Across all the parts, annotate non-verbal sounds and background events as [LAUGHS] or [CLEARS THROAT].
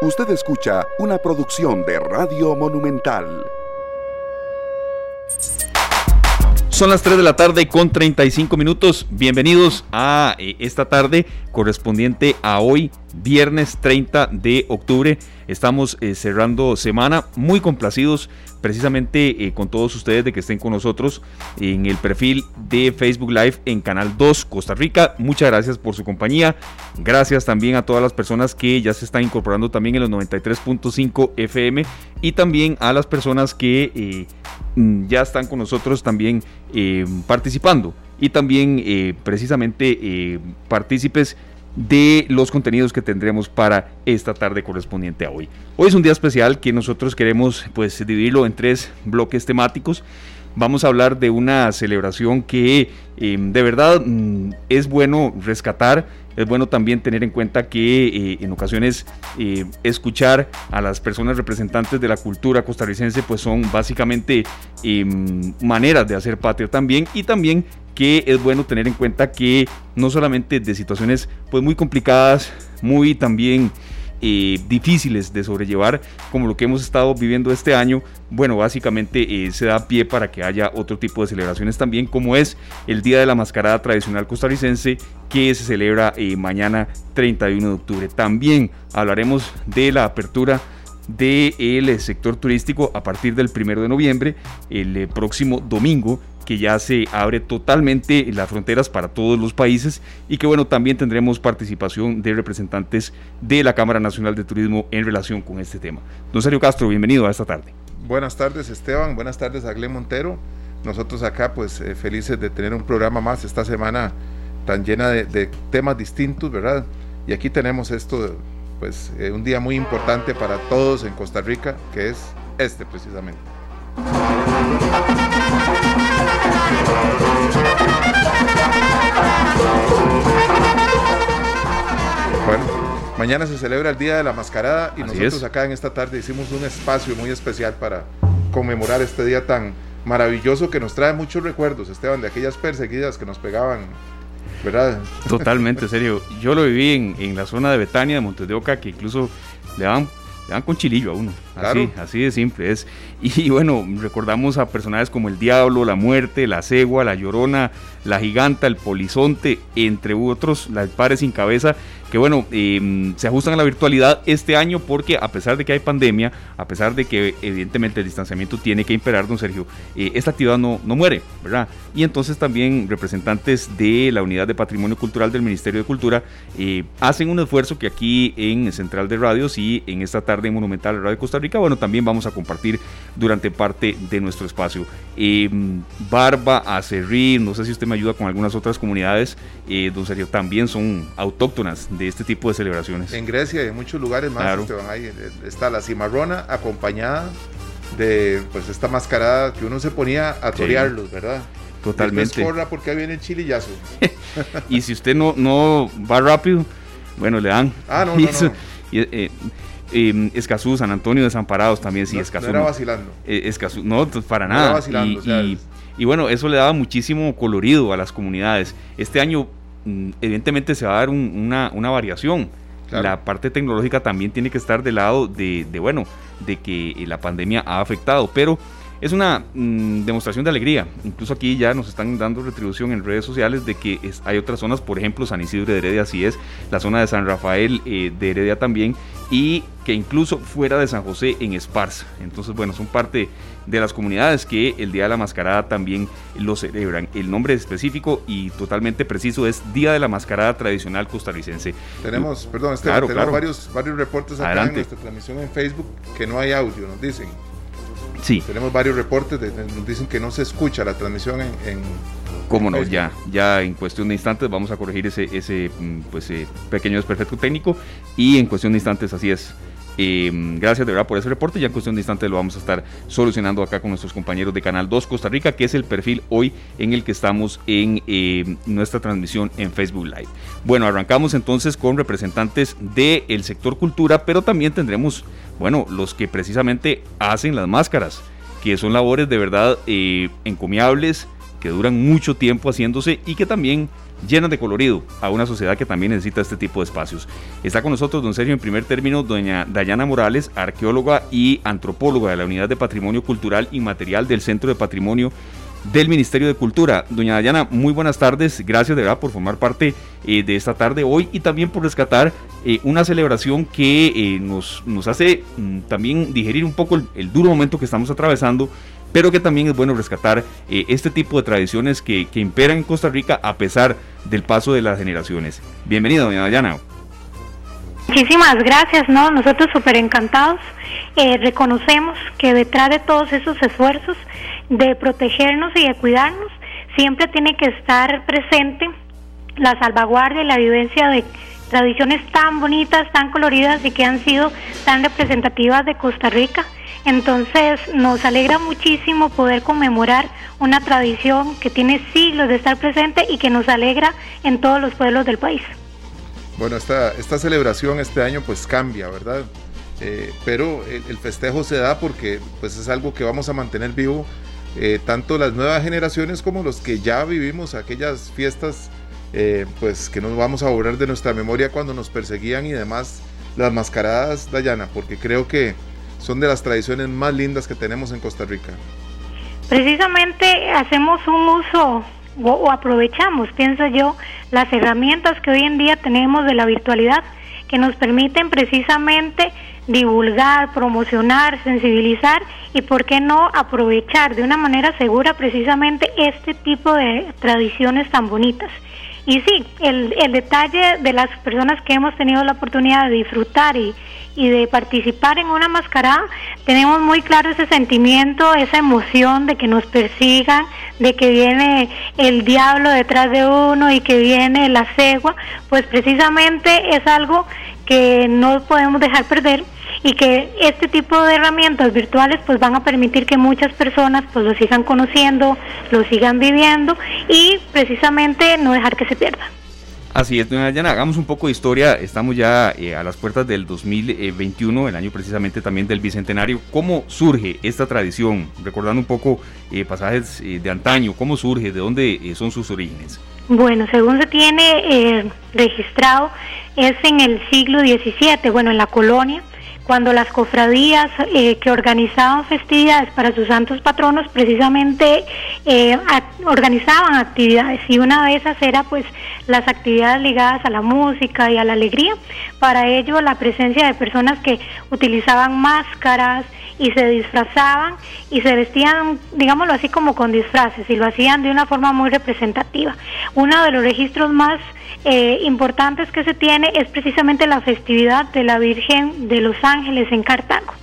Usted escucha una producción de Radio Monumental. Son las 3 de la tarde con 35 minutos. Bienvenidos a eh, esta tarde correspondiente a hoy, viernes 30 de octubre. Estamos eh, cerrando semana muy complacidos precisamente eh, con todos ustedes de que estén con nosotros en el perfil de Facebook Live en Canal 2 Costa Rica. Muchas gracias por su compañía. Gracias también a todas las personas que ya se están incorporando también en los 93.5 FM y también a las personas que eh, mm, ya están con nosotros también participando y también precisamente partícipes de los contenidos que tendremos para esta tarde correspondiente a hoy. Hoy es un día especial que nosotros queremos pues dividirlo en tres bloques temáticos. Vamos a hablar de una celebración que em, de verdad mm, es bueno rescatar, es bueno también tener en cuenta que eh, en ocasiones eh, escuchar a las personas representantes de la cultura costarricense pues son básicamente em, maneras de hacer patria también y también que es bueno tener en cuenta que no solamente de situaciones pues muy complicadas, muy también eh, difíciles de sobrellevar como lo que hemos estado viviendo este año, bueno, básicamente eh, se da pie para que haya otro tipo de celebraciones también, como es el Día de la Mascarada Tradicional Costarricense, que se celebra eh, mañana 31 de octubre. También hablaremos de la apertura del sector turístico a partir del 1 de noviembre, el próximo domingo que ya se abre totalmente las fronteras para todos los países y que bueno, también tendremos participación de representantes de la Cámara Nacional de Turismo en relación con este tema. Don Sergio Castro, bienvenido a esta tarde. Buenas tardes Esteban, buenas tardes a Glen Montero. Nosotros acá pues eh, felices de tener un programa más esta semana tan llena de, temas distintos, ¿verdad? Y aquí tenemos esto, pues eh, un día muy importante para todos en Costa Rica, que es este precisamente. Bueno, mañana se celebra el Día de la Mascarada y nosotros acá en esta tarde hicimos un espacio muy especial para conmemorar este día tan maravilloso que nos trae muchos recuerdos, Esteban, de aquellas perseguidas que nos pegaban ¿verdad? Totalmente, serio. Yo lo viví en, la zona de Betania, de Montes de Oca, que incluso le daban, le con chilillo a uno. Así, así de simple es. [LAUGHS] Y bueno, recordamos a personajes como el Diablo, la Muerte, la Cegua, la Llorona, la Giganta, el Polizonte, entre otros, las pares sin cabeza, que bueno, em, se ajustan a la virtualidad este año porque a pesar de que hay pandemia, a pesar de que evidentemente el distanciamiento tiene que imperar, don Sergio, eh, esta actividad no, no muere, ¿verdad? Y entonces también representantes de la Unidad de Patrimonio Cultural del Ministerio de Cultura eh, hacen un esfuerzo que aquí en Central de Radios y en esta tarde en Monumental Radio Costa Rica, bueno, también vamos a compartir durante parte de nuestro espacio. Eh, Barba, Acerrí, no sé si usted me ayuda con algunas otras comunidades, eh, don Sergio, también son autóctonas de este tipo de celebraciones. En Grecia y en muchos lugares más ahí, eh, está la cimarrona acompañada de pues esta mascarada que uno se ponía a torearlos, ¿verdad? Totalmente. corra porque ahí viene el chilillazo. [LAUGHS] y si usted no, no va rápido, bueno, le dan. Ah, no, no, no. [LAUGHS] Eh, Escazú, San Antonio Desamparados también, sí, Escazú. No era vacilando. Eh, Escazú, no, para nada. y, bueno, eso le daba muchísimo colorido a las comunidades. Este año, evidentemente, se va a dar una, variación. La parte tecnológica también tiene que estar del lado de, de, bueno, de que la pandemia ha afectado, pero es una mm, demostración de alegría. Incluso aquí ya nos están dando retribución en redes sociales de que hay otras zonas, por ejemplo, San Isidro de Heredia, así es, la zona de San Rafael eh, de Heredia también, y que incluso fuera de San José en Esparza. Entonces, bueno, son parte de las comunidades que el Día de la Mascarada también lo celebran. El nombre específico y totalmente preciso es Día de la Mascarada Tradicional Costarricense. Tenemos, perdón, tenemos Varios, varios reportes acá en nuestra transmisión en Facebook que no hay audio, nos dicen. Sí. Tenemos varios reportes, nos dicen que no se escucha la transmisión en... en Cómo no, ya, ya en cuestión de instantes vamos a corregir ese, ese mm, pues, eh, pequeño desperfecto técnico y en cuestión de instantes así es. Em, gracias de verdad por ese reporte. Ya en cuestión de instantes lo vamos a estar solucionando acá con nuestros compañeros de Canal 2 Costa Rica, que es el perfil hoy en el que estamos en em, nuestra transmisión en Facebook Live. Bueno, arrancamos entonces con representantes del sector cultura, pero también tendremos, bueno, los que precisamente hacen las máscaras, que son labores de verdad eh, encomiables, que duran mucho tiempo haciéndose y que también llenas de colorido a una sociedad que también necesita este tipo de espacios. Está con nosotros, don Sergio, en primer término, doña Dayana Morales, arqueóloga y antropóloga de la Unidad de Patrimonio Cultural Inmaterial del Centro de Patrimonio del Ministerio de Cultura. Doña Dayana, muy buenas tardes. Gracias de verdad por formar parte eh, de esta tarde hoy y también por rescatar eh, una celebración que eh, nos, nos hace mm, también digerir un poco el, duro momento que estamos atravesando, pero que también es bueno rescatar este tipo de tradiciones que, imperan en Costa Rica a pesar del paso de las generaciones. Bienvenida, doña Dayana. Muchísimas gracias, ¿no? Nosotros súper encantados. reconocemos que detrás de todos esos esfuerzos de protegernos y de cuidarnos, siempre tiene que estar presente la salvaguardia y la vivencia de tradiciones tan bonitas, tan coloridas y que han sido tan representativas de Costa Rica. Entonces nos alegra muchísimo poder conmemorar una tradición que tiene siglos de estar presente y que nos alegra en todos los pueblos del país. Bueno, esta, esta celebración este año pues cambia, ¿verdad? Eh, pero el, festejo se da porque pues es algo que vamos a mantener vivo eh, tanto las nuevas generaciones como los que ya vivimos aquellas fiestas, eh, pues que nos vamos a borrar de nuestra memoria cuando nos perseguían y demás, las mascaradas, Dayana, porque creo que son de las tradiciones más lindas que tenemos en Costa Rica. Precisamente hacemos un uso o aprovechamos, pienso yo, las herramientas que hoy en día tenemos de la virtualidad que nos permiten precisamente divulgar, promocionar, sensibilizar y, ¿por qué no, aprovechar de una manera segura precisamente este tipo de tradiciones tan bonitas. Y sí, el, el detalle de las personas que hemos tenido la oportunidad de disfrutar y, y de participar en una mascarada, tenemos muy claro ese sentimiento, esa emoción de que nos persigan, de que viene el diablo detrás de uno y que viene la cegua, pues precisamente es algo que no podemos dejar perder y que este tipo de herramientas virtuales pues van a permitir que muchas personas pues lo sigan conociendo, lo sigan viviendo y precisamente no dejar que se pierda. Así es, doña Dayana, hagamos un poco de historia. Estamos ya eh, a las puertas del 2021, el año precisamente también del Bicentenario. ¿Cómo surge esta tradición? Recordando un poco eh, pasajes eh, de antaño, ¿cómo surge? ¿De dónde son sus orígenes? Bueno, según se tiene registrado, es en el siglo XVII, bueno, en la colonia cuando las cofradías eh, que organizaban festividades para sus santos patronos precisamente eh, organizaban actividades y una de esas era pues las actividades ligadas a la música y a la alegría. Para ello la presencia de personas que utilizaban máscaras y se disfrazaban y se vestían, digámoslo así, como con disfraces y lo hacían de una forma muy representativa. Uno de los registros más eh, importantes que se tiene es precisamente la festividad de la Virgen de los Ángeles en Cartago.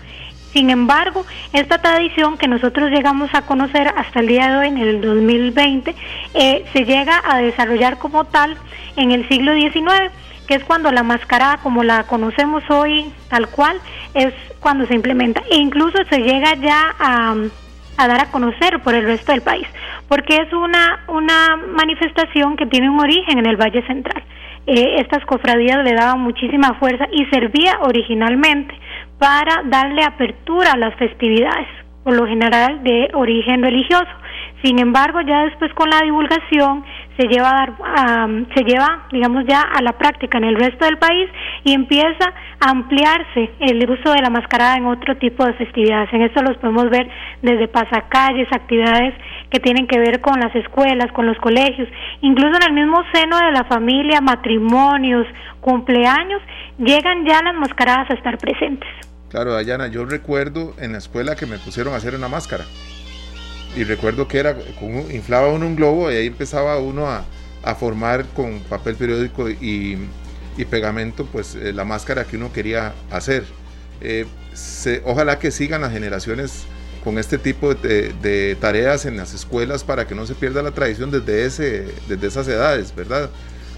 Sin embargo, esta tradición que nosotros llegamos a conocer hasta el día de hoy, en el 2020, eh, se llega a desarrollar como tal en el siglo XIX, que es cuando la mascarada, como la conocemos hoy, tal cual, es cuando se implementa. E incluso se llega ya a, a dar a conocer por el resto del país porque es una, una manifestación que tiene un origen en el Valle Central. Eh, estas cofradías le daban muchísima fuerza y servía originalmente para darle apertura a las festividades, por lo general de origen religioso. Sin embargo, ya después con la divulgación se lleva a dar, se lleva, digamos ya a la práctica en el resto del país y empieza a ampliarse el uso de la mascarada en otro tipo de festividades. En esto los podemos ver desde pasacalles, actividades que tienen que ver con las escuelas, con los colegios, incluso en el mismo seno de la familia, matrimonios, cumpleaños, llegan ya las mascaradas a estar presentes. Claro, Dayana, yo recuerdo en la escuela que me pusieron a hacer una máscara. Y recuerdo que era, inflaba uno un globo y ahí empezaba uno a, formar con papel periódico y, pegamento, pues eh, la máscara que uno quería hacer. Eh, ojalá que sigan las generaciones con este tipo de, tareas en las escuelas para que no se pierda la tradición desde, ese, desde esas edades, ¿verdad?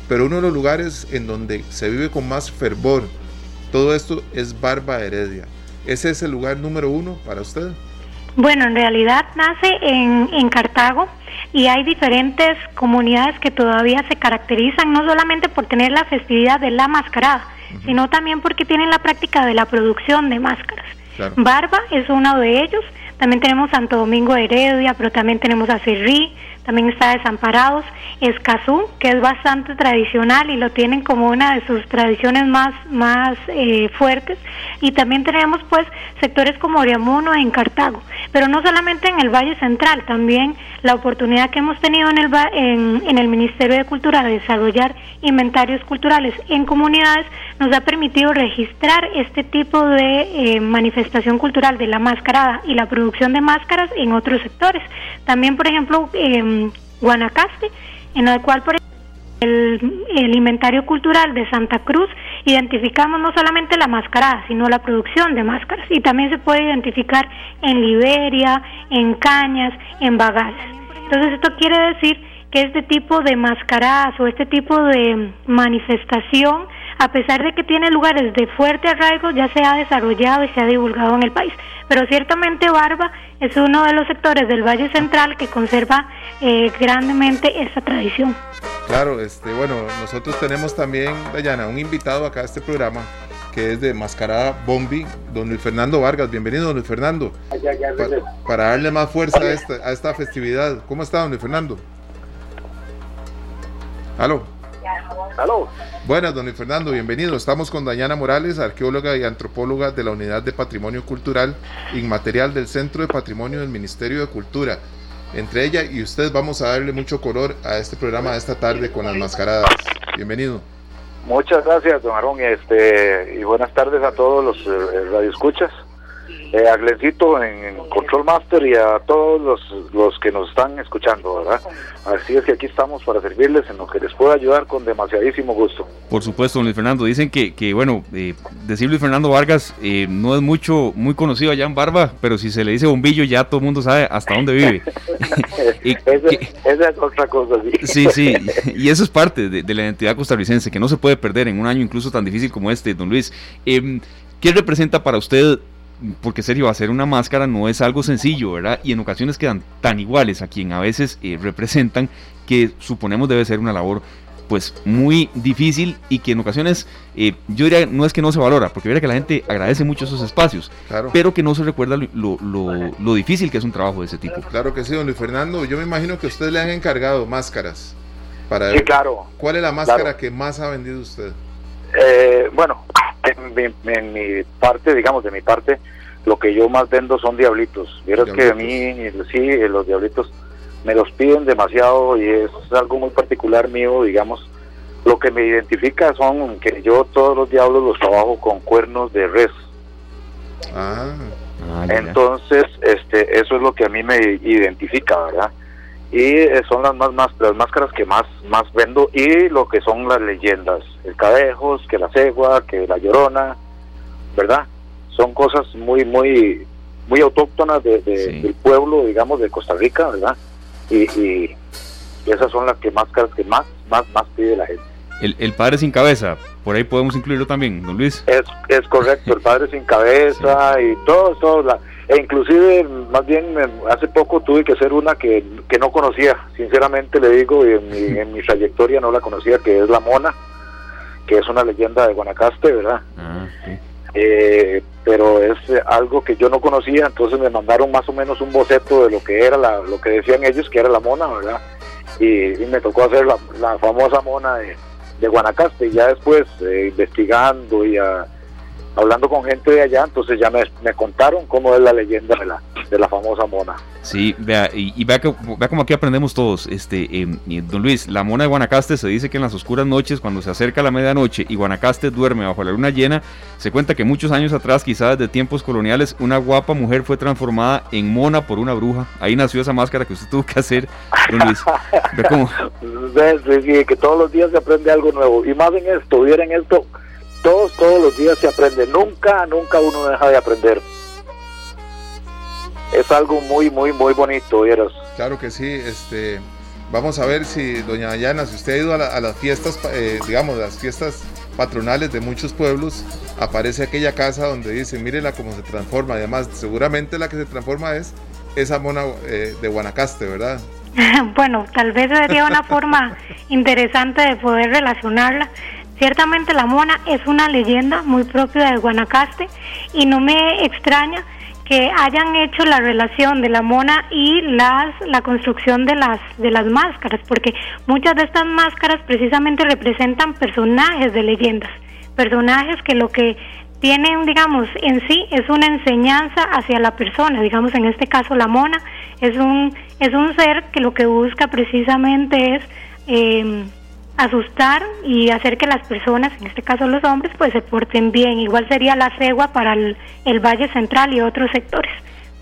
Pero uno de los lugares en donde se vive con más fervor todo esto es Barba Heredia. ¿Ese es el lugar número uno para usted? Bueno, en realidad nace en, en Cartago y hay diferentes comunidades que todavía se caracterizan no solamente por tener la festividad de la mascarada, sino también porque tienen la práctica de la producción de máscaras. Barba es uno de ellos también tenemos Santo Domingo de Heredia, pero también tenemos a Cerrí, también está Desamparados, Escazú, que es bastante tradicional y lo tienen como una de sus tradiciones más, más eh, fuertes, y también tenemos pues sectores como Oriamuno en Cartago, pero no solamente en el Valle Central, también la oportunidad que hemos tenido en el, en, en el Ministerio de Cultura de desarrollar inventarios culturales en comunidades nos ha permitido registrar este tipo de eh, manifestación cultural de la mascarada y la producción de máscaras en otros sectores. También, por ejemplo, Guanacaste, en el cual, por el, el, inventario cultural de Santa Cruz identificamos no solamente la mascarada, sino la producción de máscaras. Y también se puede identificar en Liberia, en Cañas, en Bagales. Entonces esto quiere decir que este tipo de mascaradas o este tipo de manifestación, a pesar de que tiene lugares de fuerte arraigo, ya se ha desarrollado y se ha divulgado en el país. Pero ciertamente Barba es uno de los sectores del Valle Central que conserva eh, grandemente esta tradición. Claro, este, bueno, nosotros tenemos también, Dayana, un invitado acá a este programa que es de Mascarada Bombi, don Luis Fernando Vargas. Bienvenido, don Luis Fernando. para darle más fuerza a esta, a esta festividad. ¿Cómo está, don Luis Fernando? Aló. Aló. Buenas, don Fernando, bienvenido. Estamos con Dayana Morales, arqueóloga y antropóloga de la Unidad de Patrimonio Cultural Inmaterial del Centro de Patrimonio del Ministerio de Cultura. Entre ella y usted vamos a darle mucho color a este programa de esta tarde con las mascaradas. Bienvenido. Muchas gracias, don Aarón, este, y buenas tardes a todos los eh, radioescuchas eh, a Glencito en, Control Master y a todos los, los que nos están escuchando, ¿verdad? Así es que aquí estamos para servirles en lo que les pueda ayudar con demasiadísimo gusto. Por supuesto, Luis Fernando. Dicen que, que bueno, eh, decir Luis Fernando Vargas eh, no es mucho, muy conocido allá en Barba, pero si se le dice bombillo ya todo el mundo sabe hasta dónde vive. [LAUGHS] [LAUGHS] y, esa, es otra cosa, sí. Sí, y eso es parte de, de, la identidad costarricense, que no se puede perder en un año incluso tan difícil como este, don Luis. Em, ¿Qué representa para usted porque serio, hacer una máscara no es algo sencillo, ¿verdad? Y en ocasiones quedan tan iguales a quien a veces eh, representan que suponemos debe ser una labor pues muy difícil y que en ocasiones eh, yo diría no es que no se valora, porque mira que la gente agradece mucho esos espacios, pero que no se recuerda lo, lo, difícil que es un trabajo de ese tipo. Claro que sí, don Luis Fernando, yo me imagino que usted le han encargado máscaras. Para sí, claro. ¿Cuál es la máscara que más ha vendido usted? Eh, bueno, en mi, parte, digamos, de mi parte, lo que yo más vendo son diablitos. Vieras que a mí, sí, los diablitos me los piden demasiado y es algo muy particular mío, digamos. Lo que me identifica son que yo todos los diablos los trabajo con cuernos de res. Ah. ah Entonces, este, eso es lo que a mí me identifica, ¿verdad? Y eh, son las más, más las máscaras que más más vendo y lo que son las leyendas. El cadejos que la cegua que la llorona verdad son cosas muy muy muy autóctonas de, del pueblo digamos de Costa Rica verdad y, y, esas son las que máscaras que más más más pide la gente. El, el padre sin cabeza por ahí podemos incluirlo también don Luis. Es, es correcto el padre sin cabeza [LAUGHS] y todo todo la e inclusive más bien hace poco tuve que hacer una que, que no conocía, sinceramente le digo, y en mi, en mi trayectoria no la conocía, que es La Mona, que es una leyenda de Guanacaste, ¿verdad? Ah, eh, pero es algo que yo no conocía, entonces me mandaron más o menos un boceto de lo que era, la, lo que decían ellos que era la mona, ¿verdad? Y, me tocó hacer la, la famosa mona de, de Guanacaste, y ya después eh, investigando y a hablando con gente de allá, entonces ya me, contaron cómo es la leyenda de la, de la famosa mona. Sí, vea, y, vea, que, vea como aquí aprendemos todos. Este, em, don Luis, la mona de Guanacaste se dice que en las oscuras noches, cuando se acerca la medianoche y Guanacaste duerme bajo la luna llena, se cuenta que muchos años atrás, quizás de tiempos coloniales, una guapa mujer fue transformada en mona por una bruja. Ahí nació esa máscara que usted tuvo que hacer, don Luis. Ve cómo... [LAUGHS] que todos los días se aprende algo nuevo. Y más en esto, en esto todos, todos los días se aprende. Nunca, nunca uno deja de aprender. Es algo muy, muy, muy bonito, ¿vieras? Claro que sí. Este, vamos a ver si, doña Dayana, si usted ha ido a, las fiestas, eh, digamos, las fiestas patronales de muchos pueblos, aparece aquella casa donde dice, mírela cómo se transforma. Además, seguramente la que se transforma es esa mona eh, de Guanacaste, ¿verdad? [LAUGHS] bueno, tal vez sería una forma interesante de poder relacionarla. Ciertamente la mona es una leyenda muy propia de Guanacaste y no me extraña que hayan hecho la relación de la mona y las la construcción de las de las máscaras, porque muchas de estas máscaras precisamente representan personajes de leyendas, personajes que lo que tienen, digamos, en sí es una enseñanza hacia la persona, digamos en este caso la mona es un es un ser que lo que busca precisamente es eh, asustar y hacer que las personas, en este caso los hombres, pues se porten bien. Igual sería la cegua para el, Valle Central y otros sectores.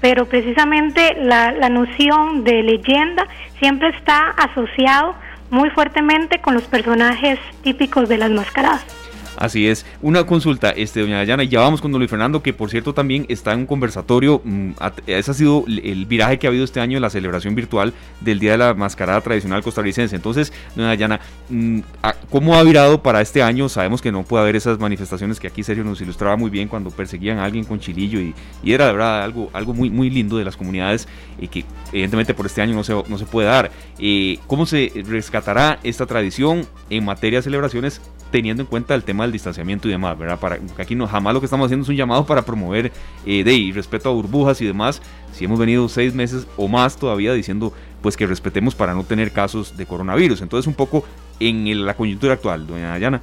Pero precisamente la, la noción de leyenda siempre está asociado muy fuertemente con los personajes típicos de las mascaradas. Así es. Una consulta, este, doña Dayana, y ya vamos con don Luis Fernando, que por cierto también está en un conversatorio. Mm, ese ha sido el viraje que ha habido este año la celebración virtual del Día de la Mascarada Tradicional Costarricense. Entonces, doña Dayana, mm, ¿cómo ha virado para este año? Sabemos que no puede haber esas manifestaciones que aquí Sergio nos ilustraba muy bien cuando perseguían a alguien con chilillo y, era de verdad algo, algo muy, muy lindo de las comunidades y que evidentemente por este año no se, no se puede dar. Eh, ¿Cómo se rescatará esta tradición en materia de celebraciones teniendo en cuenta el tema del distanciamiento y demás, ¿verdad? Para, aquí no, jamás lo que estamos haciendo es un llamado para promover eh, de respeto a burbujas y demás. Si hemos venido seis meses o más todavía diciendo pues que respetemos para no tener casos de coronavirus. Entonces un poco en la coyuntura actual, doña Dayana.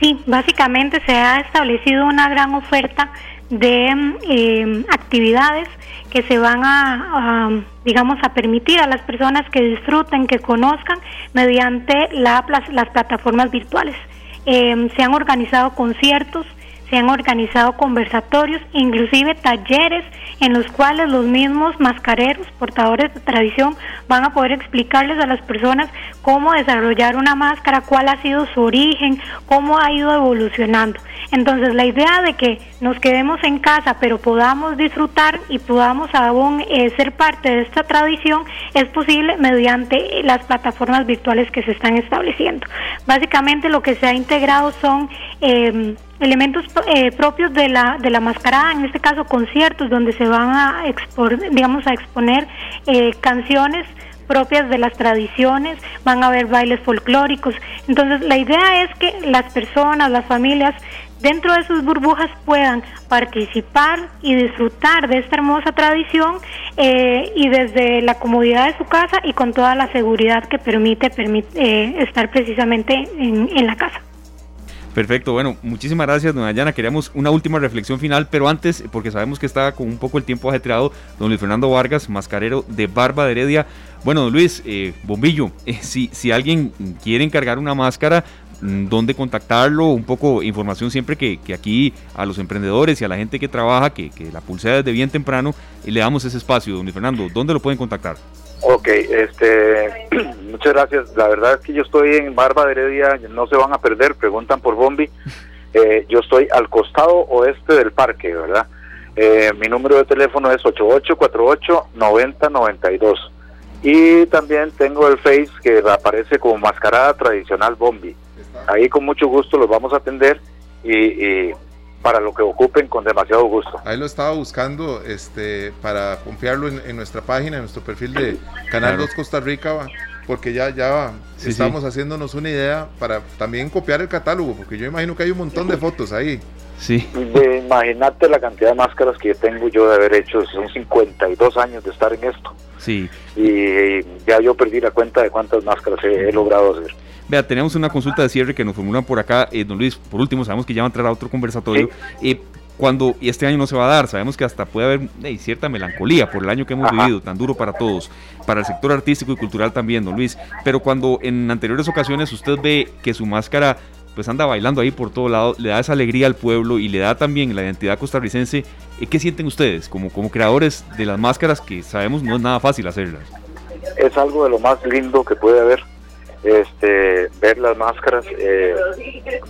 Sí, básicamente se ha establecido una gran oferta de em, actividades que se van a, digamos, a permitir a las personas que disfruten, que conozcan mediante las plataformas virtuales. Em, se han organizado conciertos, se han organizado conversatorios, inclusive talleres en los cuales los mismos mascareros, portadores de tradición, van a poder explicarles a las personas cómo desarrollar una máscara, cuál ha sido su origen, cómo ha ido evolucionando. Entonces la idea de que nos quedemos en casa pero podamos disfrutar y podamos aún eh, ser parte de esta tradición es posible mediante las plataformas virtuales que se están estableciendo. Básicamente lo que se ha integrado son em, elementos eh, propios de la, de la mascarada, en este caso conciertos donde se van a, digamos, a exponer eh, canciones propias de las tradiciones, van a haber bailes folclóricos. Entonces, la idea es que las personas, las familias, dentro de sus burbujas puedan participar y disfrutar de esta hermosa tradición eh, y desde la comodidad de su casa y con toda la seguridad que permite, permite estar precisamente en, en la casa. Perfecto, bueno, muchísimas gracias, don Ayana. Queríamos una última reflexión final, pero antes, porque sabemos que está con un poco el tiempo ajetreado, don Luis Fernando Vargas, mascarero de Barba de Heredia. Bueno, don Luis, eh, Bombillo, eh, si, si alguien quiere encargar una máscara, dónde contactarlo, un poco información siempre que, aquí a los emprendedores y a la gente que trabaja, que, que la pulsea desde bien temprano, y le damos ese espacio, don Fernando, ¿dónde lo pueden contactar? Ok, este, [CLEARS THROAT] muchas gracias. La verdad es que yo estoy en Barba de Heredia, no se van a perder, preguntan por Bombi. Eh, yo estoy al costado oeste del parque, ¿verdad? Eh, mi número de teléfono es 8848-9092. Y también tengo el Face que aparece como Mascarada Tradicional Bombi. Ahí con mucho gusto los vamos a atender y para lo que ocupen con demasiado gusto. Ahí lo estaba buscando este para confiarlo en, nuestra página, en nuestro perfil de Canal 2 Costa Rica, porque ya, ya estamos haciéndonos una idea para también copiar el catálogo, porque yo imagino que hay un montón de fotos ahí. Sí. Imagínate la cantidad de máscaras que tengo yo de haber hecho, son 52 años de estar en esto. Sí. Y ya yo perdí la cuenta de cuántas máscaras he logrado hacer. Vea, tenemos una consulta de cierre que nos formulan por acá. Eh, don Luis, por último, sabemos que ya va a entrar a otro conversatorio. Eh, cuando este año no se va a dar, sabemos que hasta puede haber cierta melancolía por el año que hemos vivido, tan duro para todos, para el sector artístico y cultural también, don Luis. Pero cuando en anteriores ocasiones usted ve que su máscara pues anda bailando ahí por todo lado, le da esa alegría al pueblo y le da también la identidad costarricense, eh, ¿qué sienten ustedes como, como creadores de las máscaras que sabemos no es nada fácil hacerlas? Es algo de lo más lindo que puede haber este, ver las máscaras, eh,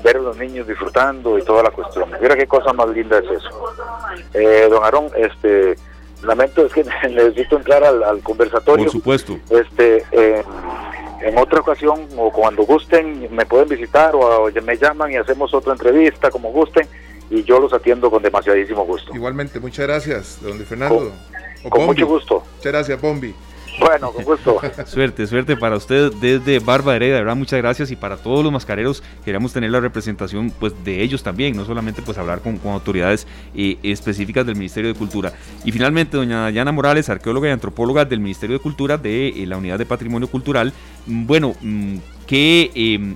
ver a los niños disfrutando y toda la cuestión. Mira qué cosa más linda es eso. Eh, don Aarón, este, lamento es que [LAUGHS] necesito entrar al, conversatorio. Por supuesto. Este, en otra ocasión o cuando gusten me pueden visitar o, me llaman y hacemos otra entrevista como gusten y yo los atiendo con demasiadísimo gusto. Igualmente, muchas gracias, don Fernando. Con, con mucho gusto. Muchas gracias, Bombi. Bueno, con gusto. [LAUGHS] suerte, suerte para usted desde Barba Heredia, de verdad, muchas gracias. Y para todos los mascareros, queremos tener la representación pues, de ellos también, no solamente pues hablar con, autoridades eh, específicas del Ministerio de Cultura. Y finalmente, doña Dayana Morales, arqueóloga y antropóloga del Ministerio de Cultura de eh, la Unidad de Patrimonio Cultural. Mm, bueno, mm, ¿qué em,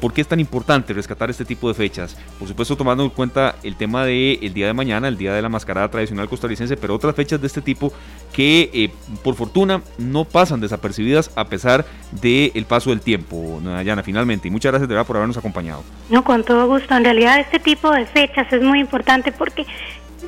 ¿Por qué es tan importante rescatar este tipo de fechas? Por supuesto, tomando en cuenta el tema del el día de mañana, el día de la mascarada tradicional costarricense, pero otras fechas de este tipo que, eh, por fortuna, no pasan desapercibidas a pesar del paso del tiempo, Dayana, finalmente. Y muchas gracias de verdad por habernos acompañado. No, con todo gusto. En realidad, este tipo de fechas es muy importante porque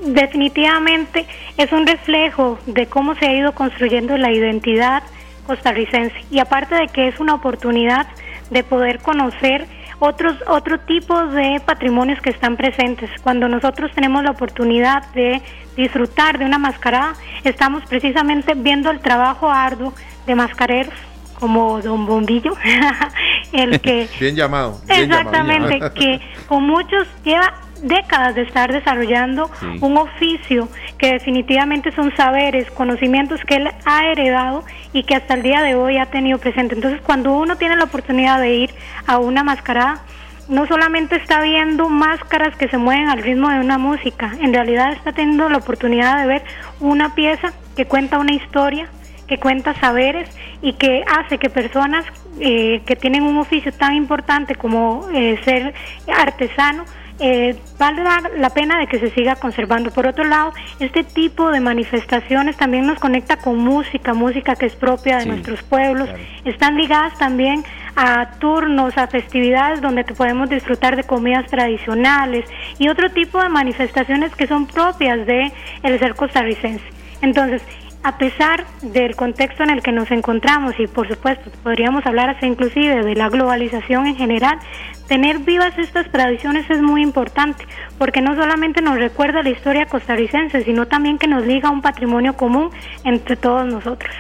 definitivamente es un reflejo de cómo se ha ido construyendo la identidad costarricense. Y aparte de que es una oportunidad de poder conocer otros otro tipo de patrimonios que están presentes. Cuando nosotros tenemos la oportunidad de disfrutar de una mascarada, estamos precisamente viendo el trabajo arduo de mascareros como Don Bombillo, [LAUGHS] el que bien llamado, exactamente que con muchos lleva décadas de estar desarrollando un oficio que definitivamente son saberes, conocimientos que él ha heredado y que hasta el día de hoy ha tenido presente. Entonces, cuando uno tiene la oportunidad de ir a una mascarada, no solamente está viendo máscaras que se mueven al ritmo de una música, en realidad está teniendo la oportunidad de ver una pieza que cuenta una historia, que cuenta saberes y que hace que personas eh, que tienen un oficio tan importante como eh, ser artesano eh, vale la pena de que se siga conservando. Por otro lado, este tipo de manifestaciones también nos conecta con música, música que es propia de nuestros pueblos. Están ligadas también a turnos, a festividades donde podemos disfrutar de comidas tradicionales y otro tipo de manifestaciones que son propias de el ser costarricense. Entonces, a pesar del contexto en el que nos encontramos y por supuesto podríamos hablar hasta inclusive de la globalización en general, tener vivas estas tradiciones es muy importante porque no solamente nos recuerda la historia costarricense, sino también que nos liga a un patrimonio común entre todos nosotros.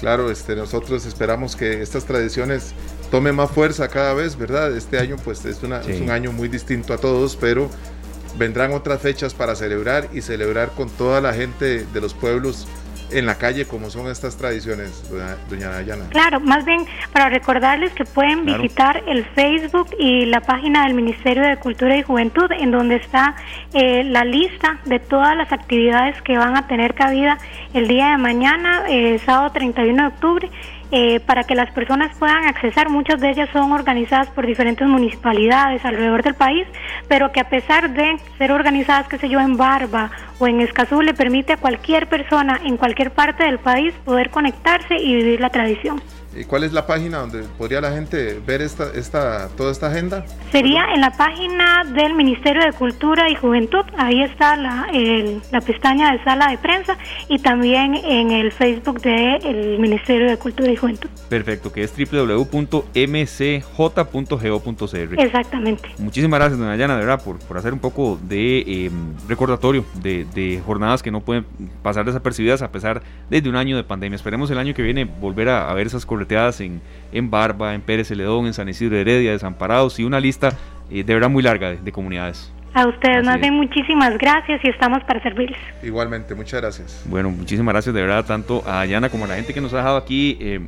Claro, este, nosotros esperamos que estas tradiciones tomen más fuerza cada vez, ¿verdad? Este año pues es, es un año muy distinto a todos, pero vendrán otras fechas para celebrar y celebrar con toda la gente de los pueblos en la calle como son estas tradiciones, doña, Dayana. Claro, más bien para recordarles que pueden visitar el Facebook y la página del Ministerio de Cultura y Juventud, en donde está eh, la lista de todas las actividades que van a tener cabida el día de mañana, eh, sábado 31 de octubre eh, para que las personas puedan accesar. Muchas de ellas son organizadas por diferentes municipalidades alrededor del país, pero que a pesar de ser organizadas, qué sé yo, en Barba o en Escazú, le permite a cualquier persona en cualquier parte del país poder conectarse y vivir la tradición. ¿Y cuál es la página donde podría la gente ver esta, esta, toda esta agenda? Sería en la página del Ministerio de Cultura y Juventud. Ahí está la, la pestaña de sala de prensa y también en el Facebook del Ministerio de Cultura y Juventud. Perfecto, que es www.mcj.go.cr. Exactamente. Muchísimas gracias, doña Yana, de verdad, por, por hacer un poco de em, recordatorio de, de, jornadas que no pueden pasar desapercibidas a pesar de, un año de pandemia. Esperemos el año que viene volver a, a ver esas en, en Barba, en Pérez Celedón, en San Isidro Heredia, Desamparados y una lista eh, de verdad muy larga de, comunidades. A ustedes, más bien muchísimas gracias y estamos para servirles. Igualmente, muchas gracias. Bueno, muchísimas gracias de verdad tanto a Ayana como a la gente que nos ha dejado aquí eh,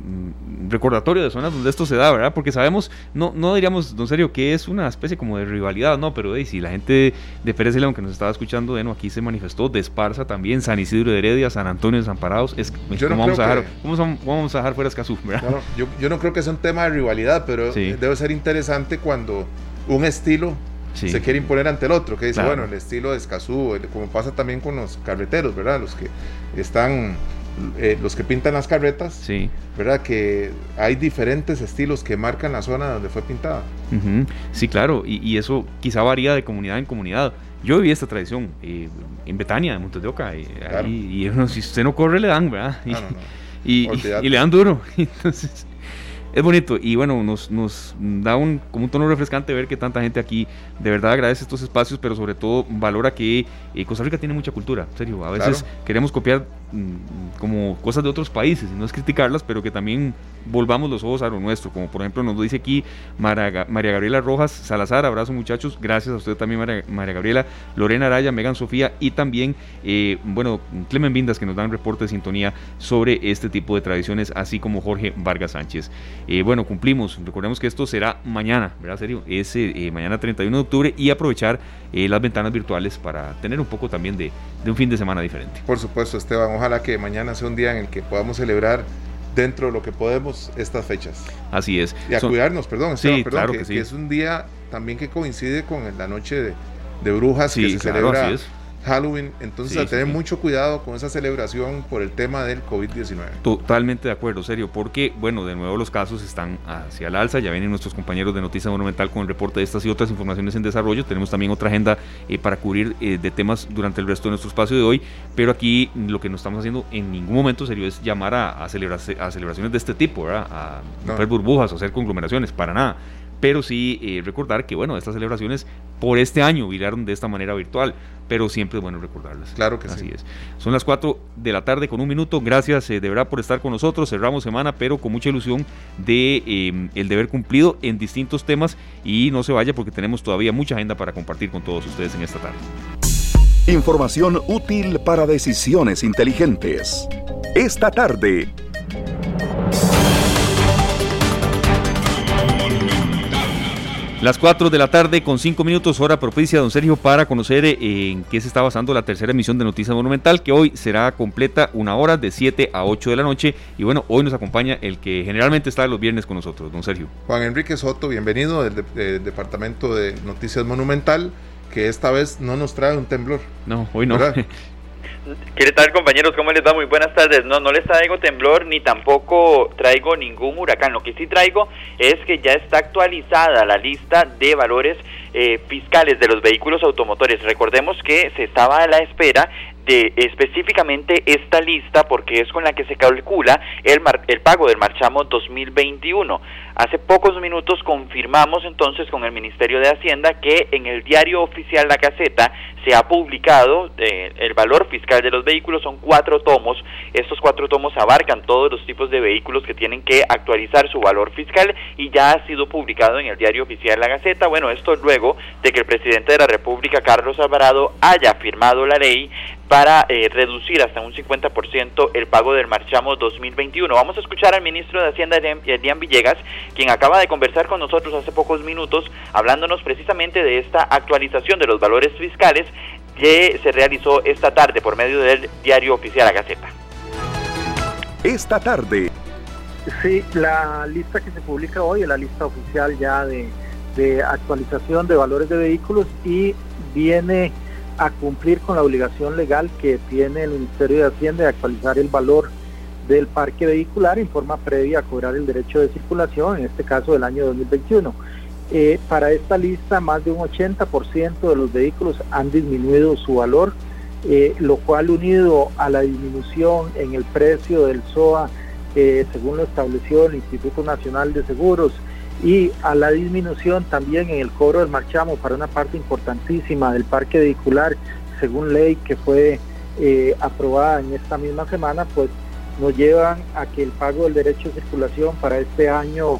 recordatorio de zonas donde esto se da, ¿verdad? Porque sabemos, no, no diríamos, don serio, que es una especie como de rivalidad, no, pero si la gente de Pérez León que nos estaba escuchando, bueno, aquí se manifestó, de Esparza también, San Isidro de Heredia, San Antonio de Desamparados, es, ¿cómo, vamos a dejar, vamos a dejar fuera Escazú, ¿verdad? yo, yo, no creo que sea un tema de rivalidad, pero debe ser interesante cuando un estilo se quiere imponer ante el otro, que dice, bueno, el estilo de Escazú, como pasa también con los carreteros, ¿verdad? Los que están eh, los que pintan las carretas, sí. ¿verdad? Que hay diferentes estilos que marcan la zona donde fue pintada. Sí, claro, y, eso quizá varía de comunidad en comunidad. Yo viví esta tradición eh, en Betania, en Montes de Oca, y, si usted no corre le dan, ¿verdad? [LAUGHS] Y, y le dan duro. [LAUGHS] Entonces, es bonito y bueno, nos, nos da un, como un tono refrescante ver que tanta gente aquí de verdad agradece estos espacios, pero sobre todo valora que eh, Costa Rica tiene mucha cultura, en serio. A veces queremos copiar como cosas de otros países, y no es criticarlas, pero que también volvamos los ojos a lo nuestro, como por ejemplo nos dice aquí María, Gabriela Rojas Salazar, abrazo muchachos, gracias a usted también María, Gabriela, Lorena Araya, Megan Sofía y también, eh, bueno, Clemen Vindas que nos dan reporte de sintonía sobre este tipo de tradiciones, así como Jorge Vargas Sánchez. Eh, bueno, cumplimos, recordemos que esto será mañana, ¿verdad? Serio, es eh, mañana 31 de octubre y aprovechar las ventanas virtuales para tener un poco también de, de un fin de semana diferente. Por supuesto, Esteban, ojalá que mañana sea un día en el que podamos celebrar dentro de lo que podemos estas fechas. Así es. Y a cuidarnos, perdón, sí, claro que, sí. es un día también que coincide con la noche de, brujas que se celebra Halloween, entonces a tener mucho cuidado con esa celebración por el tema del COVID-19. Totalmente de acuerdo, serio, porque, bueno, de nuevo los casos están hacia el alza, ya vienen nuestros compañeros de Noticia Monumental con el reporte de estas y otras informaciones en desarrollo, tenemos también otra agenda eh, para cubrir eh, de temas durante el resto de nuestro espacio de hoy, pero aquí lo que no estamos haciendo en ningún momento, serio, es llamar a, a, celebraciones de este tipo, ¿verdad? A romper burbujas o hacer conglomeraciones, para nada pero sí eh, recordar que, bueno, estas celebraciones por este año viraron de esta manera virtual, pero siempre es bueno recordarlas. Claro que Así es. Son las 4 de la tarde con un minuto. Gracias eh, de verdad por estar con nosotros. Cerramos semana, pero con mucha ilusión de em, el deber cumplido en distintos temas y no se vaya porque tenemos todavía mucha agenda para compartir con todos ustedes en esta tarde. Información útil para decisiones inteligentes. Esta tarde Las 4 de la tarde con 5 minutos hora propicia, don Sergio, para conocer eh, en qué se está basando la tercera emisión de Noticias Monumental, que hoy será completa una hora de 7 a 8 de la noche. Y bueno, hoy nos acompaña el que generalmente está los viernes con nosotros, don Sergio. Juan Enrique Soto, bienvenido del, Departamento de Noticias Monumental, que esta vez no nos trae un temblor. No, hoy no. [LAUGHS] ¿Qué tal compañeros? ¿Cómo les va? Muy buenas tardes. No, no les traigo temblor ni tampoco traigo ningún huracán. Lo que sí traigo es que ya está actualizada la lista de valores eh, fiscales de los vehículos automotores. Recordemos que se estaba a la espera de específicamente esta lista porque es con la que se calcula el, el pago del marchamo 2021. Hace pocos minutos confirmamos entonces con el Ministerio de Hacienda que en el diario oficial La Caseta se ha publicado eh, el valor fiscal de los vehículos, son cuatro tomos. Estos cuatro tomos abarcan todos los tipos de vehículos que tienen que actualizar su valor fiscal y ya ha sido publicado en el diario oficial La Gaceta. Bueno, esto luego de que el presidente de la República, Carlos Alvarado, haya firmado la ley para eh, reducir hasta un 50% el pago del marchamo 2021. Vamos a escuchar al ministro de Hacienda, Elian Villegas, quien acaba de conversar con nosotros hace pocos minutos, hablándonos precisamente de esta actualización de los valores fiscales que se realizó esta tarde por medio del diario oficial La Gaceta. Esta tarde. Sí, la lista que se publica hoy es la lista oficial ya de, de actualización de valores de vehículos y viene a cumplir con la obligación legal que tiene el Ministerio de Hacienda de actualizar el valor del parque vehicular en forma previa a cobrar el derecho de circulación, en este caso del año 2021. Eh, para esta lista, más de un 80% de los vehículos han disminuido su valor, eh, lo cual unido a la disminución en el precio del SOA, eh, según lo estableció el Instituto Nacional de Seguros, y a la disminución también en el cobro del marchamo para una parte importantísima del parque vehicular, según ley que fue aprobada en esta misma semana, pues nos llevan a que el pago del derecho de circulación para este año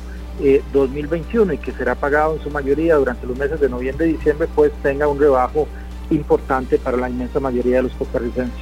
2021 eh, y que será pagado en su mayoría durante los meses de noviembre y diciembre, pues tenga un rebajo importante para la inmensa mayoría de los costarricenses.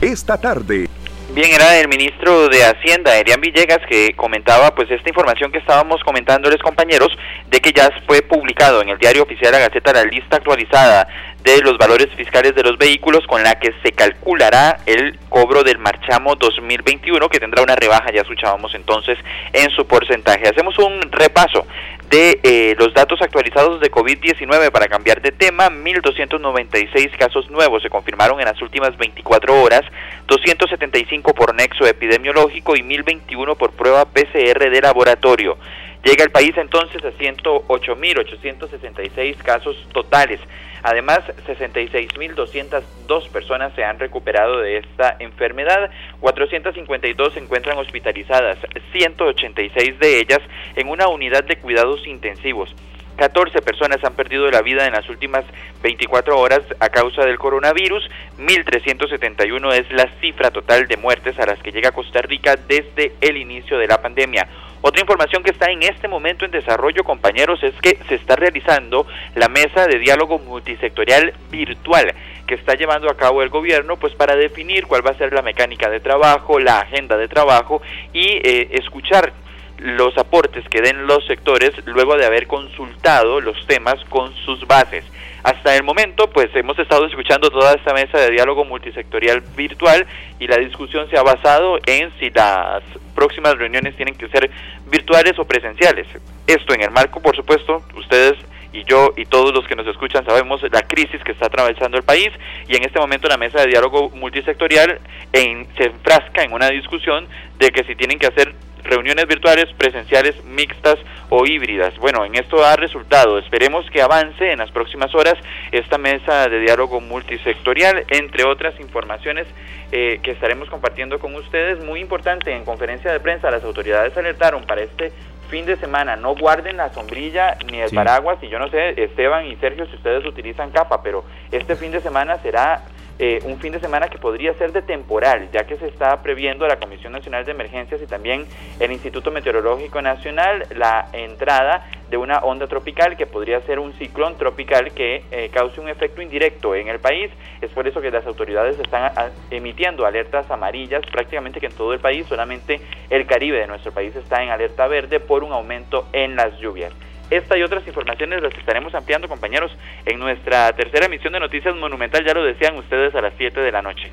Esta tarde. Bien, era el ministro de Hacienda, Elian Villegas, que comentaba pues esta información que estábamos comentándoles compañeros, de que ya fue publicado en el diario oficial la Gaceta la lista actualizada de los valores fiscales de los vehículos con la que se calculará el cobro del marchamo 2021 que tendrá una rebaja, ya escuchábamos entonces, en su porcentaje. Hacemos un repaso de eh, los datos actualizados de COVID-19 para cambiar de tema. 1.296 casos nuevos se confirmaron en las últimas 24 horas, 275 por nexo epidemiológico y 1.021 por prueba PCR de laboratorio. Llega el país entonces a 108.866 casos totales. Además, 66.202 personas se han recuperado de esta enfermedad, 452 se encuentran hospitalizadas, 186 de ellas en una unidad de cuidados intensivos. 14 personas han perdido la vida en las últimas 24 horas a causa del coronavirus. 1.371 es la cifra total de muertes a las que llega Costa Rica desde el inicio de la pandemia. Otra información que está en este momento en desarrollo, compañeros, es que se está realizando la mesa de diálogo multisectorial virtual que está llevando a cabo el gobierno, pues para definir cuál va a ser la mecánica de trabajo, la agenda de trabajo y eh, escuchar los aportes que den los sectores luego de haber consultado los temas con sus bases. Hasta el momento, pues hemos estado escuchando toda esta mesa de diálogo multisectorial virtual y la discusión se ha basado en si las próximas reuniones tienen que ser virtuales o presenciales. Esto en el marco, por supuesto, ustedes y yo y todos los que nos escuchan sabemos la crisis que está atravesando el país y en este momento la mesa de diálogo multisectorial se enfrasca en una discusión de que si tienen que hacer reuniones virtuales, presenciales, mixtas o híbridas. Bueno, en esto ha resultado. Esperemos que avance en las próximas horas esta mesa de diálogo multisectorial, entre otras informaciones eh, que estaremos compartiendo con ustedes. Muy importante, en conferencia de prensa las autoridades alertaron para este fin de semana no guarden la sombrilla ni el paraguas y yo no sé Esteban y Sergio si ustedes utilizan capa pero este fin de semana será eh, un fin de semana que podría ser de temporal, ya que se está previendo la Comisión Nacional de Emergencias y también el Instituto Meteorológico Nacional la entrada de una onda tropical que podría ser un ciclón tropical que eh, cause un efecto indirecto en el país. Es por eso que las autoridades están emitiendo alertas amarillas prácticamente que en todo el país, solamente el Caribe de nuestro país está en alerta verde por un aumento en las lluvias. Esta y otras informaciones las estaremos ampliando, compañeros, en nuestra tercera emisión de Noticias Monumental, ya lo decían ustedes, a las 7 de la noche.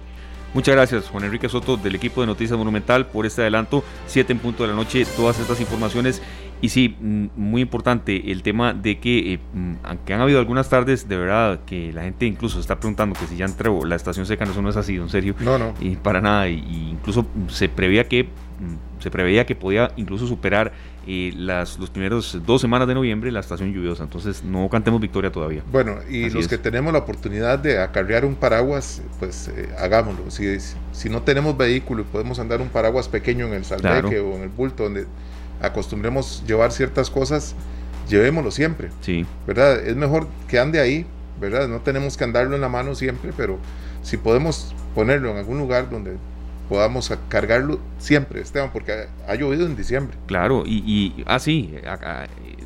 Muchas gracias, Juan Enrique Soto, del equipo de Noticias Monumental, por este adelanto. 7 en punto de la noche, todas estas informaciones. Y sí, mm, muy importante el tema de que, eh, mm, aunque han habido algunas tardes, de verdad, que la gente incluso está preguntando que si ya entró la estación seca, no, eso no es así, en serio. No, no. Y para nada. Y, incluso se preveía que, mm, se preveía que podía incluso superar y las los primeros dos semanas de noviembre la estación lluviosa. Entonces no cantemos victoria todavía. Bueno, y los que tenemos la oportunidad de acarrear un paraguas, pues eh, hagámoslo. Si, si no tenemos vehículo y podemos andar un paraguas pequeño en el salveque o en el bulto donde acostumbremos llevar ciertas cosas, llevémoslo siempre. Sí. ¿Verdad? Es mejor que ande ahí, ¿verdad? No tenemos que andarlo en la mano siempre, pero si podemos ponerlo en algún lugar donde podamos cargarlo siempre, Esteban, porque ha, llovido en diciembre. Claro, y, y ah, sí,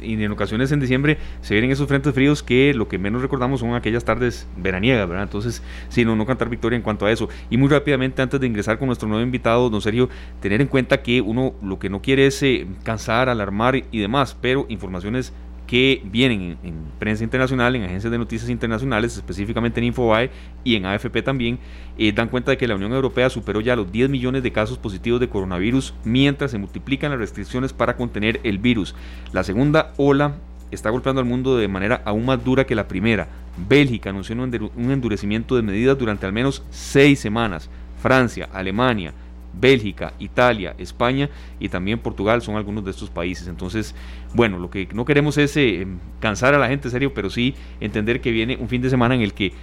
y en ocasiones en diciembre se vienen esos frentes fríos que lo que menos recordamos son aquellas tardes veraniegas, ¿verdad? Entonces, sí, no, no cantar victoria en cuanto a eso. Y muy rápidamente, antes de ingresar con nuestro nuevo invitado, don Sergio, tener en cuenta que uno lo que no quiere es eh, cansar, alarmar y demás, pero informaciones que vienen en, prensa internacional, en agencias de noticias internacionales, específicamente en Infobae y en AFP también, eh, dan cuenta de que la Unión Europea superó ya los 10 millones de casos positivos de coronavirus mientras se multiplican las restricciones para contener el virus. La segunda ola está golpeando al mundo de manera aún más dura que la primera. Bélgica anunció un endurecimiento de medidas durante al menos seis semanas. Francia, Alemania, Bélgica, Italia, España y también Portugal son algunos de estos países. Entonces, bueno, lo que no queremos es eh, cansar a la gente, serio, pero sí entender que viene un fin de semana en el que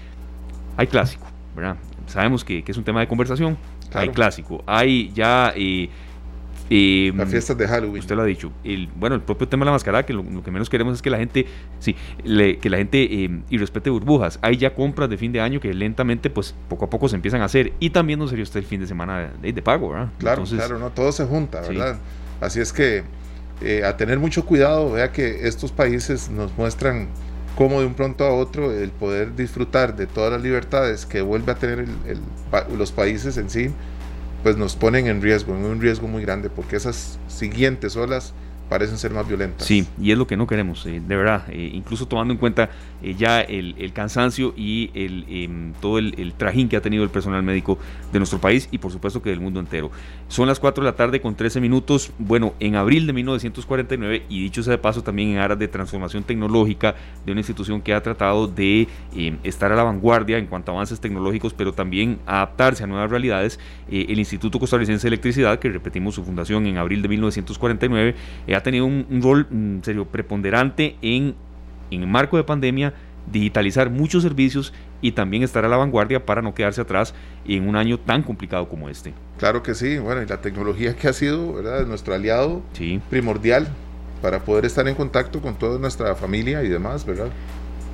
hay clásico, ¿verdad? Sabemos que, es un tema de conversación, hay clásico, hay ya... Eh, eh, Las fiestas de Halloween. Usted lo ha dicho. El, bueno, el propio tema de la mascarada, que lo, que menos queremos es que la gente, sí, que la gente eh, y respete burbujas. Hay ya compras de fin de año que lentamente, pues poco a poco se empiezan a hacer. Y también no sería usted el fin de semana de, de pago, ¿verdad? Claro, claro, no, todo se junta, ¿verdad? Así es que eh, a tener mucho cuidado, vea que estos países nos muestran cómo de un pronto a otro el poder disfrutar de todas las libertades que vuelve a tener los países en sí pues nos ponen en riesgo, en un riesgo muy grande, porque esas siguientes olas parecen ser más violentas. Sí, y es lo que no queremos, eh, de verdad, eh, incluso tomando en cuenta eh, ya el, cansancio y el, em, todo el, trajín que ha tenido el personal médico de nuestro país y por supuesto que del mundo entero. Son las 4 de la tarde con 13 minutos, bueno, en abril de 1949 y dicho sea de paso también en aras de transformación tecnológica de una institución que ha tratado de em, estar a la vanguardia en cuanto a avances tecnológicos, pero también adaptarse a nuevas realidades, el Instituto Costarricense de Electricidad, que repetimos su fundación en abril de 1949, ha tenido un, rol en serio preponderante en, en el marco de pandemia digitalizar muchos servicios y también estar a la vanguardia para no quedarse atrás en un año tan complicado como este. Claro que sí, bueno, y la tecnología que ha sido ¿verdad? nuestro aliado primordial para poder estar en contacto con toda nuestra familia y demás, ¿verdad?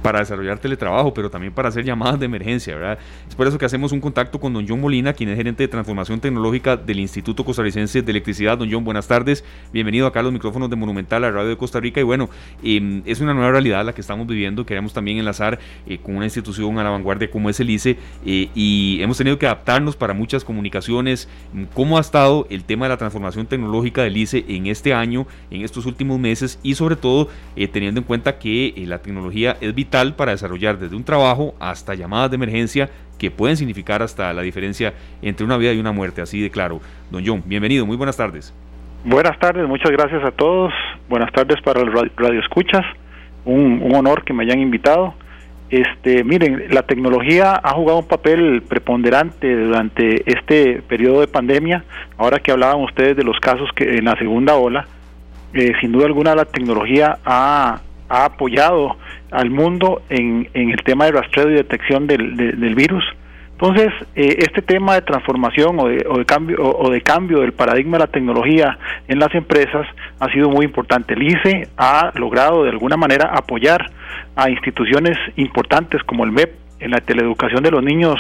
Para desarrollar teletrabajo, pero también para hacer llamadas de emergencia, ¿verdad? Es por eso que hacemos un contacto con don John Molina, quien es gerente de transformación tecnológica del Instituto Costarricense de Electricidad. Don John, buenas tardes. Bienvenido acá a los micrófonos de Monumental, a Radio de Costa Rica. Y bueno, em, es una nueva realidad la que estamos viviendo. Queremos también enlazar eh, con una institución a la vanguardia como es el ICE eh, y hemos tenido que adaptarnos para muchas comunicaciones. ¿Cómo ha estado el tema de la transformación tecnológica del ICE en este año, en estos últimos meses y sobre todo eh, teniendo en cuenta que la tecnología es vital para desarrollar desde un trabajo hasta llamadas de emergencia que pueden significar hasta la diferencia entre una vida y una muerte, así de claro. Don John, bienvenido, muy buenas tardes. Buenas tardes, muchas gracias a todos. Buenas tardes para los radio escuchas. Un, un honor que me hayan invitado. Este, miren, la tecnología ha jugado un papel preponderante durante este periodo de pandemia. Ahora que hablaban ustedes de los casos que en la segunda ola, eh, sin duda alguna la tecnología ha, ha apoyado al mundo en, el tema de rastreo y detección del, del virus. Entonces, eh, este tema de transformación o de, o de cambio o, de cambio del paradigma de la tecnología en las empresas ha sido muy importante. El ICE ha logrado de alguna manera apoyar a instituciones importantes como el MEP en la teleeducación de los niños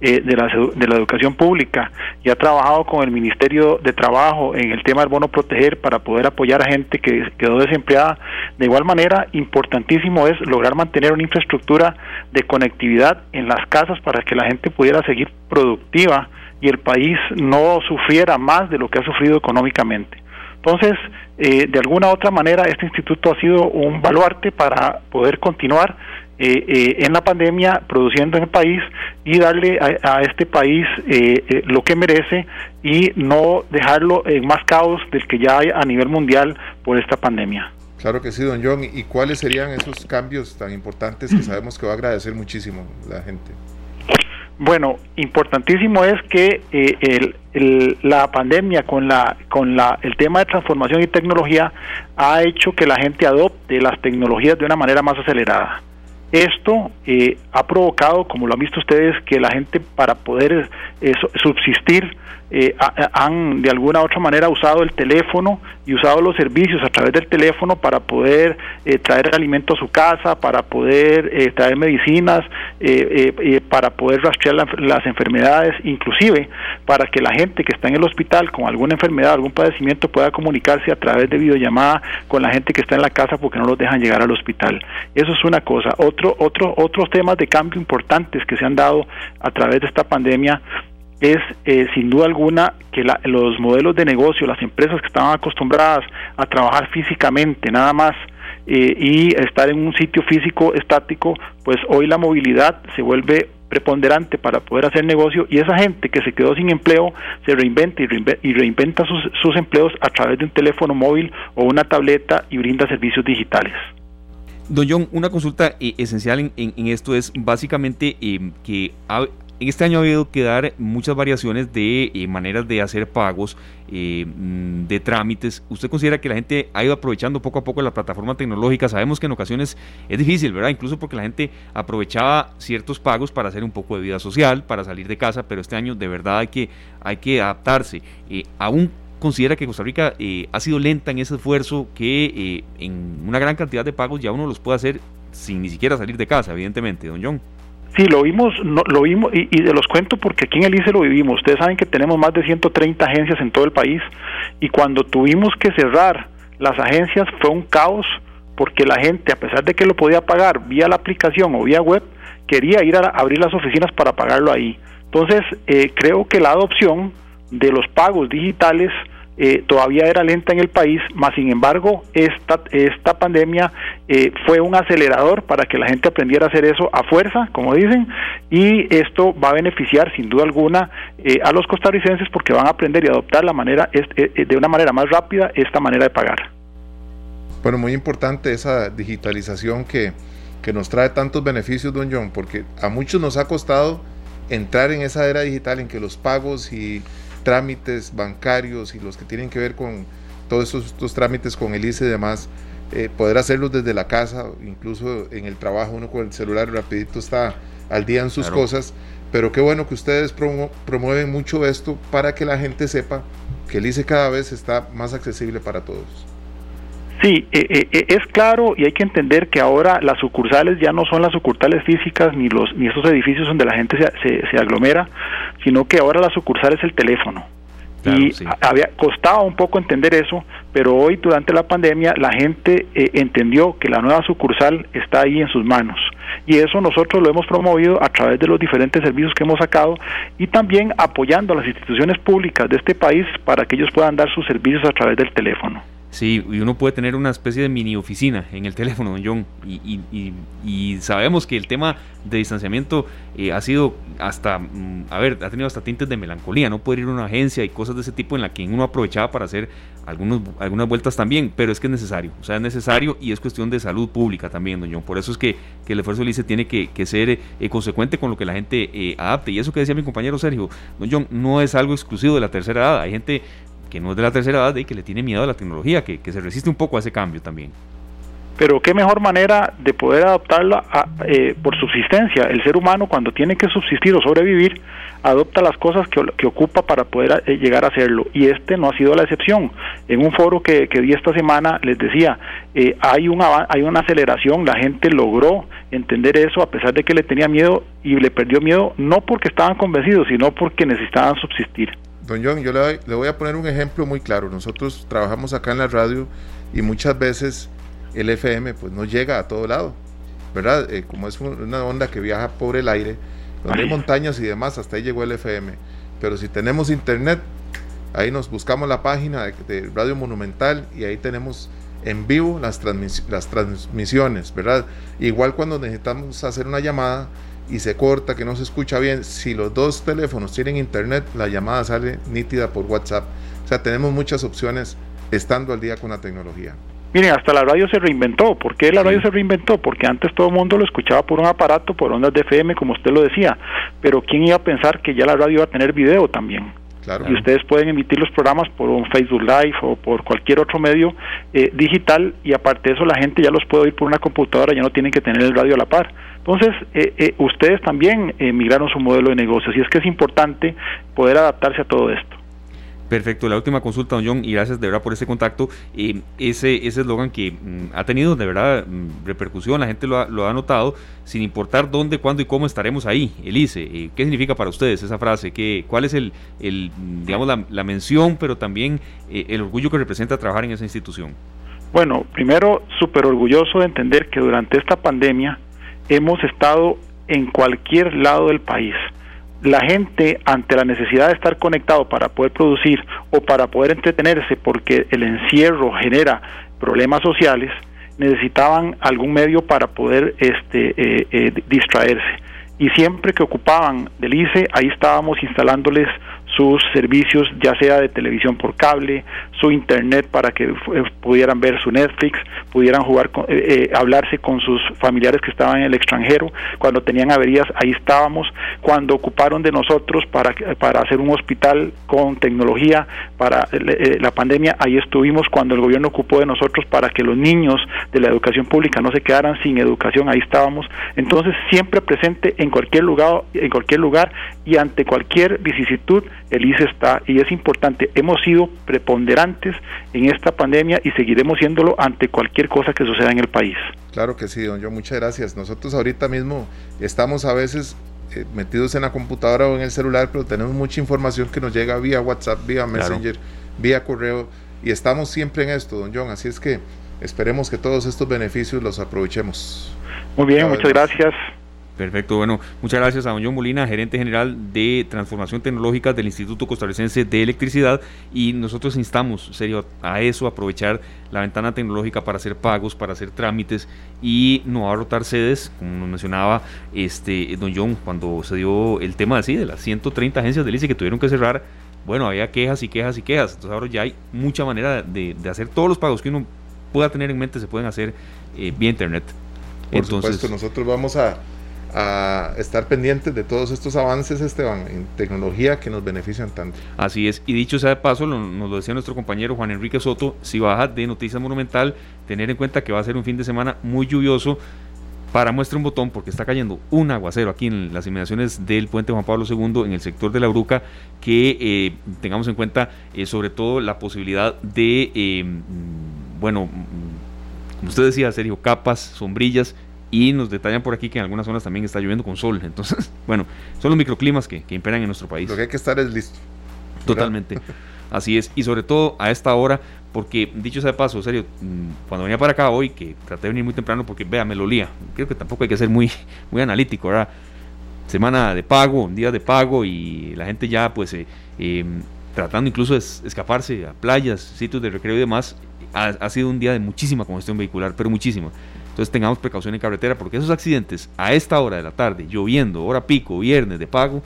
eh, de, la, de la educación pública y ha trabajado con el Ministerio de Trabajo en el tema del bono proteger para poder apoyar a gente que quedó desempleada. De igual manera, importantísimo es lograr mantener una infraestructura de conectividad en las casas para que la gente pudiera seguir productiva y el país no sufriera más de lo que ha sufrido económicamente. Entonces, eh, de alguna u otra manera, este instituto ha sido un baluarte para poder continuar eh, eh, en la pandemia, produciendo en el país y darle a, este país eh, lo que merece y no dejarlo en más caos del que ya hay a nivel mundial por esta pandemia. Claro que sí, don John. ¿Y cuáles serían esos cambios tan importantes que sabemos que va a agradecer muchísimo la gente? Bueno, importantísimo es que la pandemia con la con la el tema de transformación y tecnología ha hecho que la gente adopte las tecnologías de una manera más acelerada. Esto eh, ha provocado, como lo han visto ustedes, que la gente para poder eh, subsistir eh, han de alguna u otra manera usado el teléfono y usado los servicios a través del teléfono para poder eh, traer alimento a su casa, para poder eh, traer medicinas, para poder rastrear las enfermedades, inclusive para que la gente que está en el hospital con alguna enfermedad, algún padecimiento pueda comunicarse a través de videollamada con la gente que está en la casa porque no los dejan llegar al hospital. Eso es una cosa. Otro, otro, otros temas de cambio importantes que se han dado a través de esta pandemia es eh, sin duda alguna que los modelos de negocio, las empresas que estaban acostumbradas a trabajar físicamente nada más eh, y estar en un sitio físico estático, pues hoy la movilidad se vuelve preponderante para poder hacer negocio y esa gente que se quedó sin empleo se reinventa y reinventa, sus, empleos a través de un teléfono móvil o una tableta y brinda servicios digitales. Don John, una consulta eh, esencial en, esto es básicamente que este año ha habido que dar muchas variaciones de eh, maneras de hacer pagos, eh, mm, de trámites. ¿Usted considera que la gente ha ido aprovechando poco a poco la plataforma tecnológica? Sabemos que en ocasiones es difícil, ¿verdad? Incluso porque la gente aprovechaba ciertos pagos para hacer un poco de vida social, para salir de casa, pero este año de verdad hay que, hay que adaptarse. Eh, ¿Aún considera que Costa Rica ha sido lenta en ese esfuerzo que en una gran cantidad de pagos ya uno los puede hacer sin ni siquiera salir de casa, evidentemente, don John? Sí, lo vimos, no, lo vimos y, de los cuento porque aquí en el ICE lo vivimos. Ustedes saben que tenemos más de 130 agencias en todo el país y cuando tuvimos que cerrar las agencias fue un caos porque la gente, a pesar de que lo podía pagar vía la aplicación o vía web, quería ir a abrir las oficinas para pagarlo ahí. Entonces, eh, creo que la adopción de los pagos digitales eh, todavía era lenta en el país, más sin embargo esta, esta pandemia eh, fue un acelerador para que la gente aprendiera a hacer eso a fuerza, como dicen, y esto va a beneficiar sin duda alguna eh, a los costarricenses porque van a aprender y adoptar la manera de una manera más rápida esta manera de pagar. Bueno, muy importante esa digitalización que, que nos trae tantos beneficios, don John, porque a muchos nos ha costado entrar en esa era digital en que los pagos y trámites bancarios y los que tienen que ver con todos estos, trámites con el ICE y demás, eh, poder hacerlos desde la casa, incluso en el trabajo, uno con el celular rapidito está al día en sus cosas, pero qué bueno que ustedes promueven mucho esto para que la gente sepa que el ICE cada vez está más accesible para todos. Sí, eh, eh, es claro y hay que entender que ahora las sucursales ya no son las sucursales físicas ni los ni esos edificios donde la gente se, se, aglomera, sino que ahora la sucursal es el teléfono. y había costaba un poco entender eso, pero hoy durante la pandemia la gente eh, entendió que la nueva sucursal está ahí en sus manos y eso nosotros lo hemos promovido a través de los diferentes servicios que hemos sacado y también apoyando a las instituciones públicas de este país para que ellos puedan dar sus servicios a través del teléfono. Sí, y uno puede tener una especie de mini oficina en el [LAUGHS] teléfono, don John. Y, sabemos que el tema de distanciamiento eh, ha sido hasta, mm, a ver, ha tenido hasta tintes de melancolía. No poder ir a una agencia y cosas de ese tipo en la que uno aprovechaba para hacer algunos, algunas vueltas también, pero es que es necesario. O sea, es necesario y es cuestión de salud pública también, don John. Por eso es que, el esfuerzo del ICE tiene que, ser eh, consecuente con lo que la gente eh, adapte. Y eso que decía mi compañero Sergio, don John, no es algo exclusivo de la tercera edad. Hay gente que no es de la tercera edad y que le tiene miedo a la tecnología, que, se resiste un poco a ese cambio también. Pero qué mejor manera de poder adoptarla eh, por subsistencia. El ser humano cuando tiene que subsistir o sobrevivir, adopta las cosas que, ocupa para poder eh, llegar a hacerlo. Y este no ha sido la excepción. En un foro que, que di esta semana les decía, eh, hay, una, hay una aceleración, la gente logró entender eso a pesar de que le tenía miedo y le perdió miedo, no porque estaban convencidos, sino porque necesitaban subsistir. Don John, yo le, voy a poner un ejemplo muy claro. Nosotros trabajamos acá en la radio y muchas veces el FM pues no llega a todo lado, ¿verdad? Eh, como es una onda que viaja por el aire, donde hay montañas y demás, hasta ahí llegó el FM. Pero si tenemos internet, ahí nos buscamos la página de, Radio Monumental y ahí tenemos en vivo las, las transmisiones, ¿verdad? Igual cuando necesitamos hacer una llamada, y se corta, que no se escucha bien, si los dos teléfonos tienen internet, la llamada sale nítida por WhatsApp. O sea, tenemos muchas opciones estando al día con la tecnología. Miren, hasta la radio se reinventó. ¿Por qué la radio se reinventó? Porque antes todo el mundo lo escuchaba por un aparato, por ondas de FM, como usted lo decía. Pero ¿quién iba a pensar que ya la radio iba a tener video también? Y ustedes pueden emitir los programas por un Facebook Live o por cualquier otro medio eh, digital y aparte de eso la gente ya los puede oír por una computadora, ya no tienen que tener el radio a la par. Entonces, eh, eh, ustedes también migraron su modelo de negocios y es que es importante poder adaptarse a todo esto. Perfecto, la última consulta, don John, y gracias de verdad por ese contacto. ese eslogan que mm, ha tenido de verdad mm, repercusión, la gente lo ha, lo ha, notado, sin importar dónde, cuándo y cómo estaremos ahí, Elise. ¿Qué significa para ustedes esa frase? ¿Qué, ¿Cuál es el, el digamos, la, la, mención, pero también el orgullo que representa trabajar en esa institución? Bueno, primero, súper orgulloso de entender que durante esta pandemia hemos estado en cualquier lado del país. La gente, ante la necesidad de estar conectado para poder producir o para poder entretenerse, porque el encierro genera problemas sociales, necesitaban algún medio para poder este, eh, eh, distraerse. Y siempre que ocupaban del ICE, ahí estábamos instalándoles sus servicios, ya sea de televisión por cable, su internet para que eh, pudieran ver su Netflix, pudieran jugar, eh, eh, hablarse con sus familiares que estaban en el extranjero. Cuando tenían averías, ahí estábamos. Cuando ocuparon de nosotros para, para hacer un hospital con tecnología para la pandemia, ahí estuvimos. Cuando el gobierno ocupó de nosotros para que los niños de la educación pública no se quedaran sin educación, ahí estábamos. Entonces, siempre presente en cualquier lugar, en cualquier lugar y ante cualquier vicisitud el ICE está y es importante. Hemos sido preponderantes en esta pandemia y seguiremos siéndolo ante cualquier cosa que suceda en el país. Claro que sí, don Yo, muchas gracias. Nosotros ahorita mismo estamos a veces eh, metidos en la computadora o en el celular, pero tenemos mucha información que nos llega vía WhatsApp, vía Messenger, vía correo y estamos siempre en esto, don John. Así es que esperemos que todos estos beneficios los aprovechemos. Muy bien, muchas gracias. Perfecto, bueno, muchas gracias a don John Molina, gerente general de transformación tecnológica del Instituto Costarricense de Electricidad y nosotros instamos, serio, a eso, aprovechar la ventana tecnológica para hacer pagos, para hacer trámites y no rotar sedes, como nos mencionaba este don John cuando se dio el tema así de las 130 agencias de ICE que tuvieron que cerrar, bueno, había quejas y quejas y quejas, entonces ahora ya hay mucha manera de, hacer todos los pagos que uno pueda tener en mente, se pueden hacer eh, vía internet. Por entonces, supuesto, nosotros vamos a a estar pendientes de todos estos avances, Esteban, en tecnología que nos benefician tanto. Así es, y dicho sea de paso, nos lo decía nuestro compañero Juan Enrique Soto, si baja de Noticias Monumental, tener en cuenta que va a ser un fin de semana muy lluvioso, para muestra un botón porque está cayendo un aguacero aquí en las inmediaciones del puente Juan Pablo II en el sector de la Bruca que eh, tengamos en cuenta eh, sobre todo la posibilidad de eh, bueno como usted decía, serio, capas, sombrillas, y nos detallan por aquí que en algunas zonas también está lloviendo con sol. Entonces, [LAUGHS] bueno, son los microclimas que, que imperan en nuestro país. Lo que hay que estar es listo. Totalmente. [LAUGHS] Así es. Y sobre todo a esta hora, porque dicho sea de paso, serio, mm, cuando venía para acá hoy, que traté de venir muy temprano porque, vea, me lo olía. Creo que tampoco hay que ser muy, [LAUGHS] muy analítico, ¿verdad? Semana de pago, día de pago y la gente ya, pues, eh, em, tratando incluso de escaparse a playas, sitios de recreo y demás, ha, ha sido un día de muchísima congestión vehicular, pero muchísima. Entonces tengamos precaución en carretera porque esos accidentes a esta hora de la tarde, lloviendo, hora pico, viernes de pago,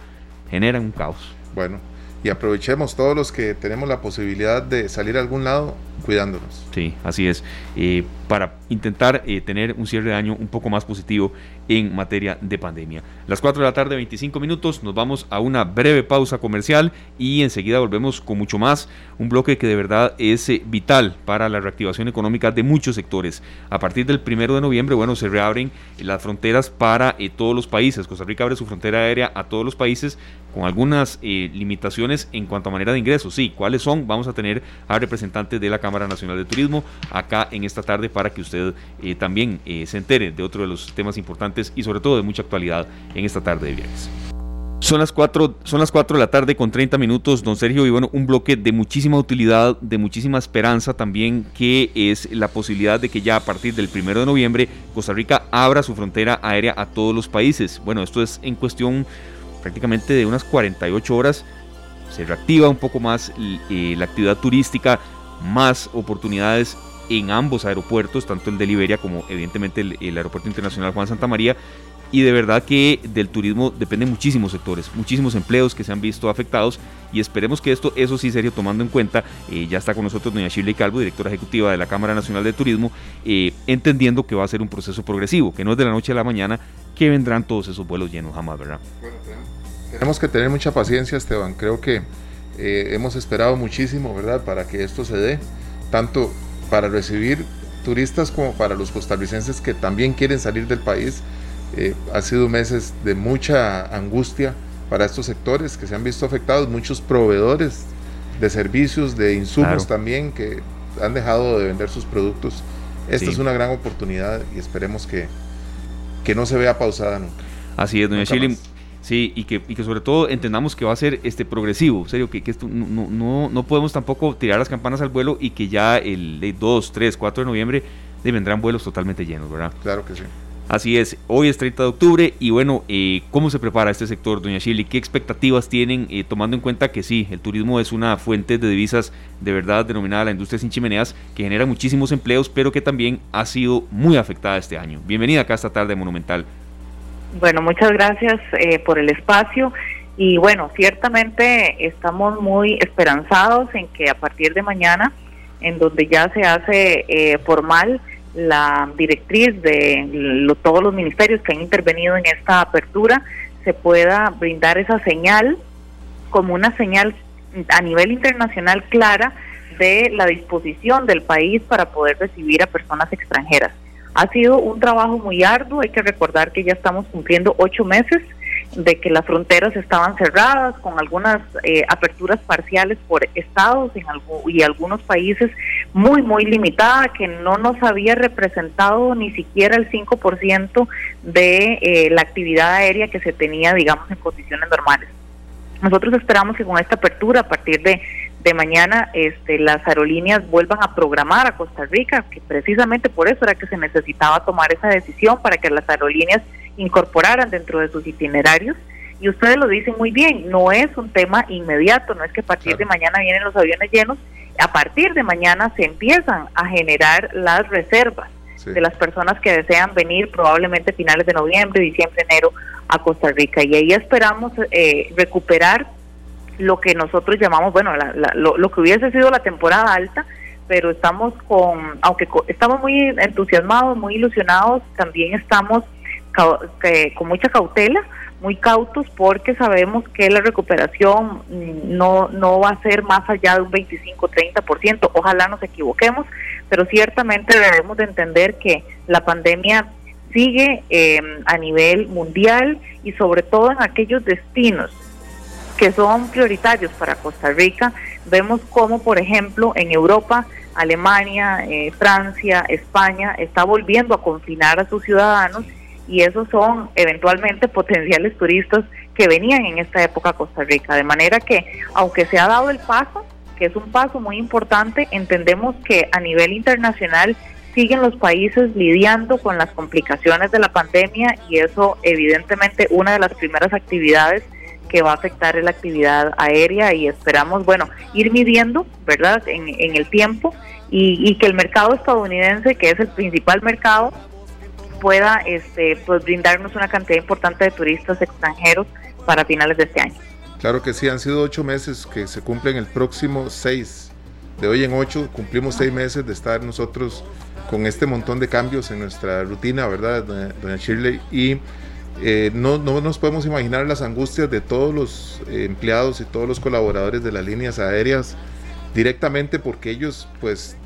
generan un caos. Bueno, y aprovechemos todos los que tenemos la posibilidad de salir a algún lado cuidándonos. Sí, así es. Eh, para intentar eh, tener un cierre de año un poco más positivo en materia de pandemia. Las 4 de la tarde, 25 minutos, nos vamos a una breve pausa comercial y enseguida volvemos con mucho más. Un bloque que de verdad es eh, vital para la reactivación económica de muchos sectores. A partir del primero de noviembre, bueno, se reabren las fronteras para todos los países. Costa Rica abre su frontera aérea a todos los países con algunas limitaciones en cuanto a manera de ingresos. Sí, ¿cuáles son? Vamos a tener a representantes de la Cámara Nacional de Turismo acá en esta tarde para que usted eh, también eh, se entere de otro de los temas importantes y sobre todo de mucha actualidad en esta tarde de viernes. Son las 4, son las 4 de la tarde con 30 minutos, don Sergio, y bueno, un bloque de muchísima utilidad, de muchísima esperanza también, que es la posibilidad de que ya a partir del 1 de noviembre Costa Rica abra su frontera aérea a todos los países. Bueno, esto es en cuestión prácticamente de unas 48 horas, se reactiva un poco más eh, la actividad turística, más oportunidades en ambos aeropuertos, tanto el de Liberia como evidentemente el, Aeropuerto Internacional Juan Santa María. Y de verdad que del turismo dependen muchísimos sectores, muchísimos empleos que se han visto afectados y esperemos que esto, eso sí, serio, tomando en cuenta, eh, ya está con nosotros doña Shirley Calvo, directora ejecutiva de la Cámara Nacional de Turismo, eh, entendiendo que va a ser un proceso progresivo, que no es de la noche a la mañana que vendrán todos esos vuelos llenos jamás, ¿verdad? Bueno, tenemos que tener mucha paciencia, Esteban. Creo que eh, hemos esperado muchísimo, ¿verdad?, para que esto se dé, tanto para recibir turistas como para los costarricenses que también quieren salir del país. Eh, ha sido meses de mucha angustia para estos sectores que se han visto afectados, muchos proveedores de servicios, de insumos también que han dejado de vender sus productos. Esta es una gran oportunidad y esperemos que, que no se vea pausada nunca. Así es, doña Chile. Sí, y que, y que sobre todo entendamos que va a ser este progresivo, serio, que, que esto no, no, no podemos tampoco tirar las campanas al vuelo y que ya el 2, 3, 4 de noviembre vendrán vuelos totalmente llenos, ¿verdad? Claro que sí. Así es, hoy es 30 de octubre y bueno, eh, ¿cómo se prepara este sector, doña Chile? ¿Qué expectativas tienen, eh, tomando en cuenta que sí, el turismo es una fuente de divisas de verdad denominada la industria sin chimeneas, que genera muchísimos empleos, pero que también ha sido muy afectada este año? Bienvenida acá esta tarde Monumental. Bueno, muchas gracias eh, por el espacio. Y bueno, ciertamente estamos muy esperanzados en que a partir de mañana, en donde ya se hace eh, formal la directriz de todos los ministerios que han intervenido en esta apertura, se pueda brindar esa señal como una señal a nivel internacional clara de la disposición del país para poder recibir a personas extranjeras. Ha sido un trabajo muy arduo, hay que recordar que ya estamos cumpliendo ocho meses de que las fronteras estaban cerradas, con algunas eh, aperturas parciales por estados en y algunos países muy, muy limitada, que no nos había representado ni siquiera el 5% de eh, la actividad aérea que se tenía, digamos, en condiciones normales. Nosotros esperamos que con esta apertura, a partir de de mañana este, las aerolíneas vuelvan a programar a Costa Rica, que precisamente por eso era que se necesitaba tomar esa decisión para que las aerolíneas incorporaran dentro de sus itinerarios. Y ustedes lo dicen muy bien, no es un tema inmediato, no es que a partir de mañana vienen los aviones llenos, a partir de mañana se empiezan a generar las reservas de las personas que desean venir probablemente finales de noviembre, diciembre, enero a Costa Rica. Y ahí esperamos eh, recuperar lo que nosotros llamamos, bueno, lo, que hubiese sido la temporada alta, pero estamos con, aunque estamos muy entusiasmados, muy ilusionados, también estamos con mucha cautela, muy cautos porque sabemos que la recuperación no, no va a ser más allá de un 25-30%, ojalá nos equivoquemos, pero ciertamente debemos de entender que la pandemia sigue eh, a nivel mundial y sobre todo en aquellos destinos que son prioritarios para Costa Rica. Vemos como, por ejemplo, en Europa Alemania, eh, Francia, España, está volviendo a confinar a sus ciudadanos y esos son eventualmente potenciales turistas que venían en esta época a Costa Rica. De manera que, aunque se ha dado el paso, que es un paso muy importante, entendemos que a nivel internacional siguen los países lidiando con las complicaciones de la pandemia y eso evidentemente una de las primeras actividades que va a afectar es la actividad aérea y esperamos, bueno, ir midiendo, ¿verdad?, en, en el tiempo y, que el mercado estadounidense, que es el principal mercado, pueda este, pues, brindarnos una cantidad importante de turistas extranjeros para finales de este año. Claro que sí, han sido ocho meses que se cumplen el próximo seis. De hoy en ocho cumplimos seis meses de estar nosotros con este montón de cambios en nuestra rutina, ¿verdad, doña Shirley? Y eh, no, no, nos podemos imaginar las angustias de todos los eh, empleados y todos los colaboradores de las líneas aéreas directamente porque ellos, pues,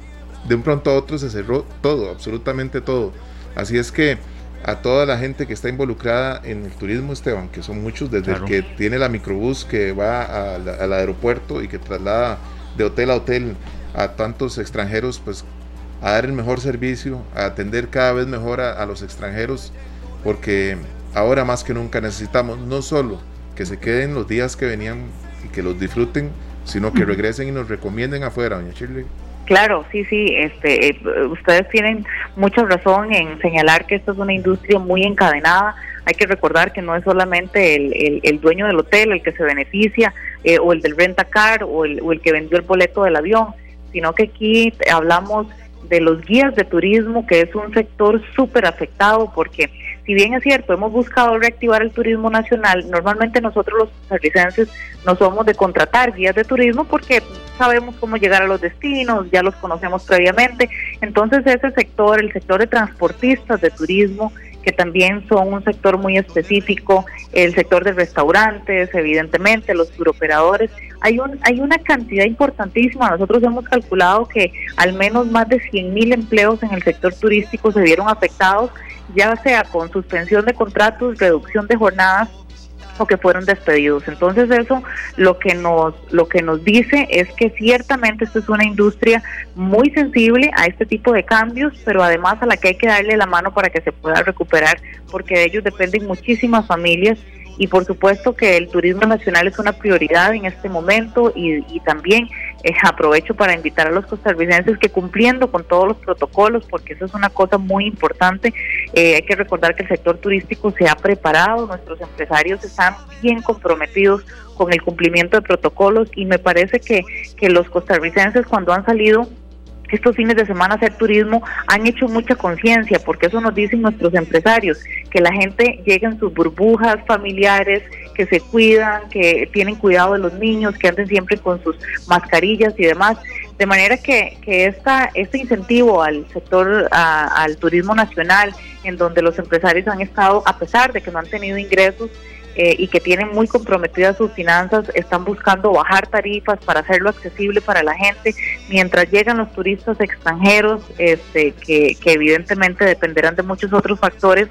de un pronto a otro se cerró todo, absolutamente todo. Así es que a toda la gente que está involucrada en el turismo, Esteban, que son muchos, desde el que tiene la microbús que va al aeropuerto y que traslada de hotel a hotel a tantos extranjeros, pues a dar el mejor servicio, a atender cada vez mejor a, los extranjeros, porque ahora más que nunca necesitamos no solo que se queden los días que venían y que los disfruten, sino que [CLEARS THROAT] regresen y nos recomienden afuera, doña Shirley. Claro, sí, sí, este, eh, ustedes tienen mucha razón en señalar que esto es una industria muy encadenada. Hay que recordar que no es solamente el, el, dueño del hotel el que se beneficia, eh, o el del rentacar, o el, o el que vendió el boleto del avión, sino que aquí hablamos de los guías de turismo, que es un sector súper afectado porque si bien es cierto, hemos buscado reactivar el turismo nacional, normalmente nosotros los costarricenses no somos de contratar guías de turismo porque sabemos cómo llegar a los destinos, ya los conocemos previamente. Entonces ese sector, el sector de transportistas de turismo, que también son un sector muy específico, el sector de restaurantes, evidentemente, los turoperadores. Hay, un, hay una cantidad importantísima. Nosotros hemos calculado que al menos más de 100 mil empleos en el sector turístico se vieron afectados, ya sea con suspensión de contratos, reducción de jornadas o que fueron despedidos. Entonces eso lo que nos lo que nos dice es que ciertamente esto es una industria muy sensible a este tipo de cambios, pero además a la que hay que darle la mano para que se pueda recuperar, porque de ellos dependen muchísimas familias y por supuesto que el turismo nacional es una prioridad en este momento y, también eh, aprovecho para invitar a los costarricenses que cumpliendo con todos los protocolos, porque eso es una cosa muy importante, eh, hay que recordar que el sector turístico se ha preparado, nuestros empresarios están bien comprometidos con el cumplimiento de protocolos y me parece que, que los costarricenses cuando han salido estos fines de semana hacer turismo han hecho mucha conciencia, porque eso nos dicen nuestros empresarios, que la gente llega en sus burbujas familiares, que se cuidan, que tienen cuidado de los niños, que anden siempre con sus mascarillas y demás. De manera que, que esta, este incentivo al sector, al turismo nacional, en donde los empresarios han estado, a pesar de que no han tenido ingresos, eh, y que tienen muy comprometidas sus finanzas, están buscando bajar tarifas para hacerlo accesible para la gente, mientras llegan los turistas extranjeros, este, que, que evidentemente dependerán de muchos otros factores.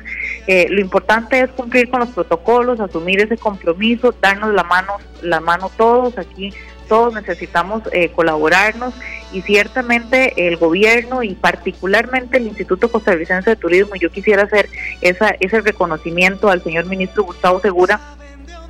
Eh, lo importante es cumplir con los protocolos, asumir ese compromiso, darnos la mano, la mano todos aquí todos necesitamos eh, colaborarnos y ciertamente el gobierno y particularmente el Instituto Costarricense de Turismo, yo quisiera hacer esa, ese reconocimiento al señor ministro Gustavo Segura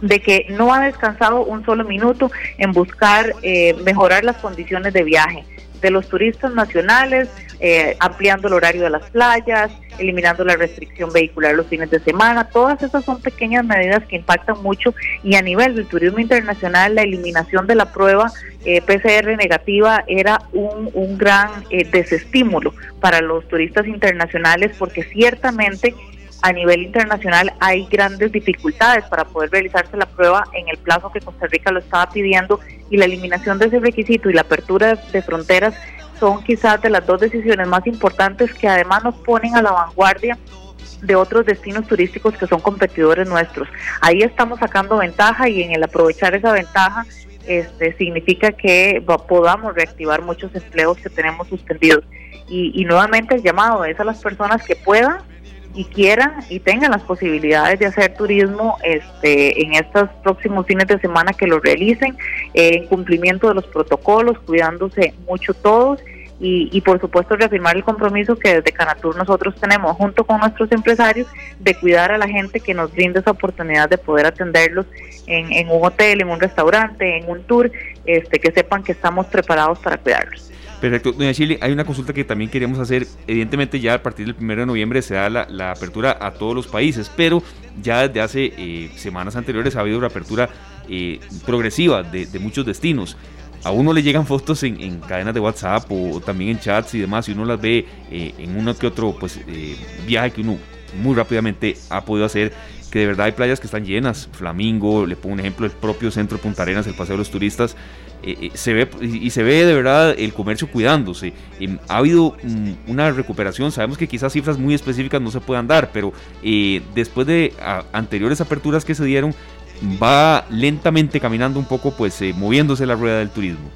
de que no ha descansado un solo minuto en buscar eh, mejorar las condiciones de viaje de los turistas nacionales, eh, ampliando el horario de las playas, eliminando la restricción vehicular los fines de semana. Todas esas son pequeñas medidas que impactan mucho y a nivel del turismo internacional la eliminación de la prueba eh, PCR negativa era un, un gran eh, desestímulo para los turistas internacionales porque ciertamente a nivel internacional hay grandes dificultades para poder realizarse la prueba en el plazo que Costa Rica lo estaba pidiendo y la eliminación de ese requisito y la apertura de fronteras son quizás de las dos decisiones más importantes que además nos ponen a la vanguardia de otros destinos turísticos que son competidores nuestros. Ahí estamos sacando ventaja y en el aprovechar esa ventaja este, significa que podamos reactivar muchos empleos que tenemos suspendidos. Y, y nuevamente el llamado es a las personas que puedan y quieran y tengan las posibilidades de hacer turismo este, en estos próximos fines de semana que lo realicen en cumplimiento de los protocolos, cuidándose mucho todos y, por supuesto reafirmar el compromiso que desde Canatur nosotros tenemos junto con nuestros empresarios de cuidar a la gente que nos brinda esa oportunidad de poder atenderlos en, un hotel, en un restaurante, en un tour, este, que sepan que estamos preparados para cuidarlos. Perfecto. Doña Chile, hay una consulta que también queríamos hacer. Evidentemente ya a partir del 1 de noviembre se da la, apertura a todos los países, pero ya desde hace eh, semanas anteriores ha habido una apertura eh, progresiva de, muchos destinos a uno le llegan fotos en, cadenas de WhatsApp o, también en chats y demás, y uno las ve eh, en uno que otro pues, viaje que uno muy rápidamente ha podido hacer que de verdad hay playas que están llenas. Flamingo, le pongo un ejemplo, el propio centro de Punta Arenas, el Paseo de los Turistas, eh, eh, se ve y se ve de verdad el comercio cuidándose. ha habido mm, una recuperación, sabemos que quizás cifras muy específicas no se puedan dar, pero eh, después de anteriores aperturas que se dieron, va lentamente caminando un poco, pues moviéndose la rueda del turismo.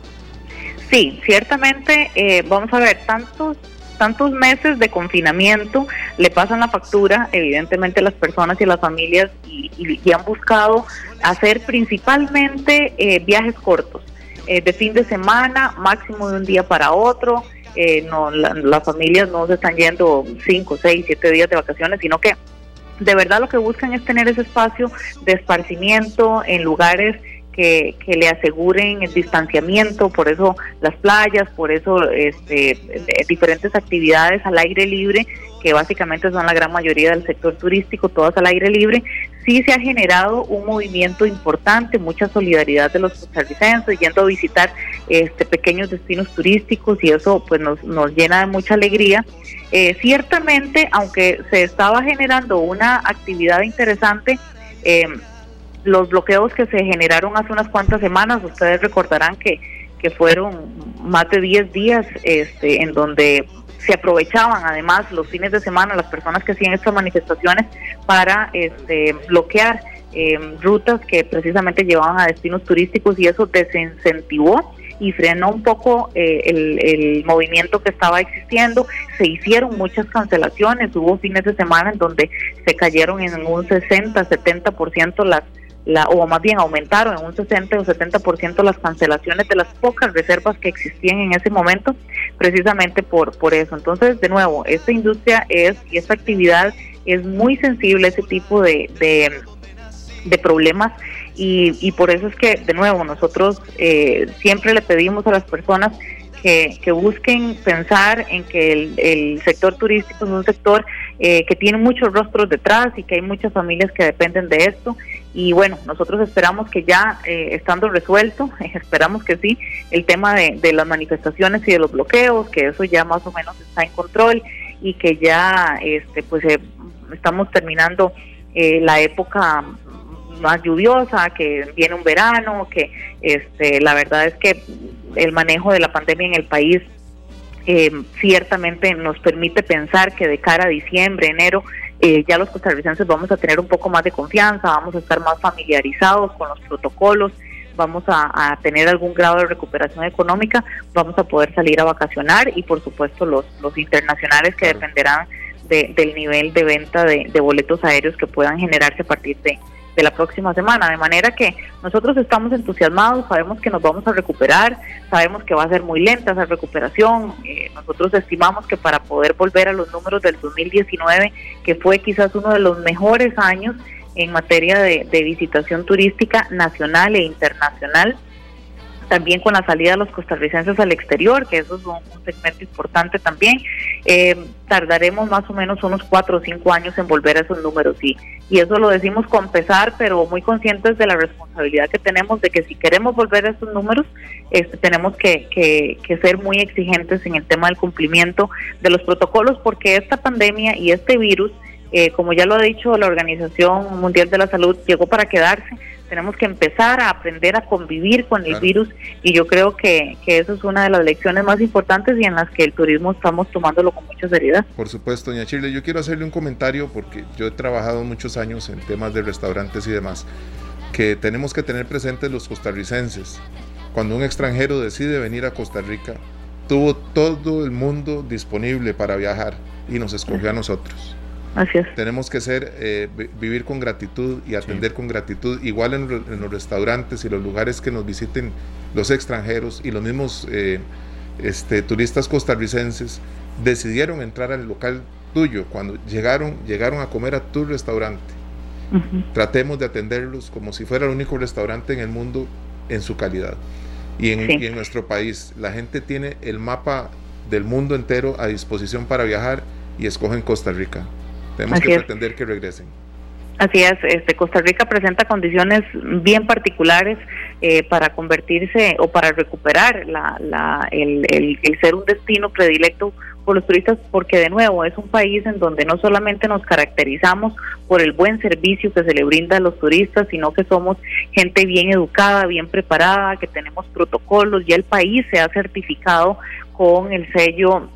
Sí, ciertamente, vamos a ver, tantos tantos meses de confinamiento le pasan la factura, evidentemente, las personas y las familias y, han buscado hacer principalmente eh, viajes cortos, eh, de fin de semana, máximo de un día para otro. Eh, no, las familias no se están yendo cinco, seis, siete días de vacaciones, sino que de verdad lo que buscan es tener ese espacio de esparcimiento en lugares que, le aseguren el distanciamiento, por eso las playas, por eso este, eh, diferentes actividades al aire libre, que básicamente son la gran mayoría del sector turístico, todas al aire libre, sí se ha generado un movimiento importante, mucha solidaridad de los costarricenses yendo a visitar este pequeños destinos turísticos y eso pues nos, nos llena de mucha alegría. Eh, ciertamente, aunque se estaba generando una actividad interesante, eh, los bloqueos que se generaron hace unas cuantas semanas, ustedes recordarán que, que fueron más de 10 días este, en donde se aprovechaban además los fines de semana las personas que hacían estas manifestaciones para este, bloquear em, rutas que precisamente llevaban a destinos turísticos y eso desincentivó y frenó un poco eh, el, el, movimiento que estaba existiendo. Se hicieron muchas cancelaciones, hubo fines de semana en donde se cayeron en un 60, 70% las o más bien aumentaron en un 60 o 70% las cancelaciones de las pocas reservas que existían en ese momento, precisamente por, por eso. Entonces, de nuevo, esta industria es y esta actividad es muy sensible a ese tipo de, de, problemas y, y, por eso es que, de nuevo, nosotros eh, siempre le pedimos a las personas que, que, busquen pensar en que el, el, sector turístico es un sector eh, que tiene muchos rostros detrás y que hay muchas familias que dependen de esto y bueno, nosotros esperamos que ya eh, estando resuelto, [LAUGHS] esperamos que sí, el tema de, las manifestaciones y de los bloqueos, que eso ya más o menos está en control y que ya este pues eh, estamos terminando eh, la época más lluviosa, que viene un verano, que este la verdad es que el manejo de la pandemia en el país ciertamente nos permite pensar que de cara a diciembre, enero, eh, ya los costarricenses vamos a tener un poco más de confianza, vamos a estar más familiarizados con los protocolos, vamos a, tener algún grado de recuperación económica, vamos a poder salir a vacacionar y por supuesto los, los internacionales que dependerán del nivel de venta de boletos aéreos que puedan generarse a partir de, de la próxima semana. De manera que nosotros estamos entusiasmados, sabemos que nos vamos a recuperar, sabemos que va a ser muy lenta esa recuperación. Eh, nosotros estimamos que para poder volver a los números del 2019, que fue quizás uno de los mejores años en materia de visitación turística nacional e internacional, también con la salida de los costarricenses al exterior, que eso es un, segmento importante también, eh, tardaremos más o menos unos cuatro o cinco años en volver a esos números y, y eso lo decimos con pesar, pero muy conscientes de la responsabilidad que tenemos de que si queremos volver a esos números, este, tenemos que, que, que ser muy exigentes en el tema del cumplimiento de los protocolos, porque esta pandemia y este virus, eh, como ya lo ha dicho la Organización Mundial de la Salud, llegó para quedarse tenemos que empezar a aprender a convivir con el virus y yo creo que, que, eso es una de las lecciones más importantes y en las que el turismo estamos tomándolo con mucha seriedad. Por supuesto, doña Chile, yo quiero hacerle un comentario porque yo he trabajado muchos años en temas de restaurantes y demás, que tenemos que tener presentes los costarricenses. Cuando un extranjero decide venir a Costa Rica, tuvo todo el mundo disponible para viajar y nos escogió a nosotros. Tenemos que ser, eh, vivir con gratitud y atender con gratitud, igual en, los restaurantes y los lugares que nos visiten los extranjeros y los mismos eh, este, turistas costarricenses decidieron entrar al local tuyo cuando llegaron, llegaron a comer a tu restaurante. Tratemos de atenderlos como si fuera el único restaurante en el mundo en su calidad. Y en, y en nuestro país, la gente tiene el mapa del mundo entero a disposición para viajar y escogen Costa Rica. Tenemos que pretender que regresen. Así es, este, Costa Rica presenta condiciones bien particulares eh, para convertirse o para recuperar la, la, el, el, ser un destino predilecto por los turistas, porque de nuevo es un país en donde no solamente nos caracterizamos por el buen servicio que se le brinda a los turistas, sino que somos gente bien educada, bien preparada, que tenemos protocolos, ya el país se ha certificado con el sello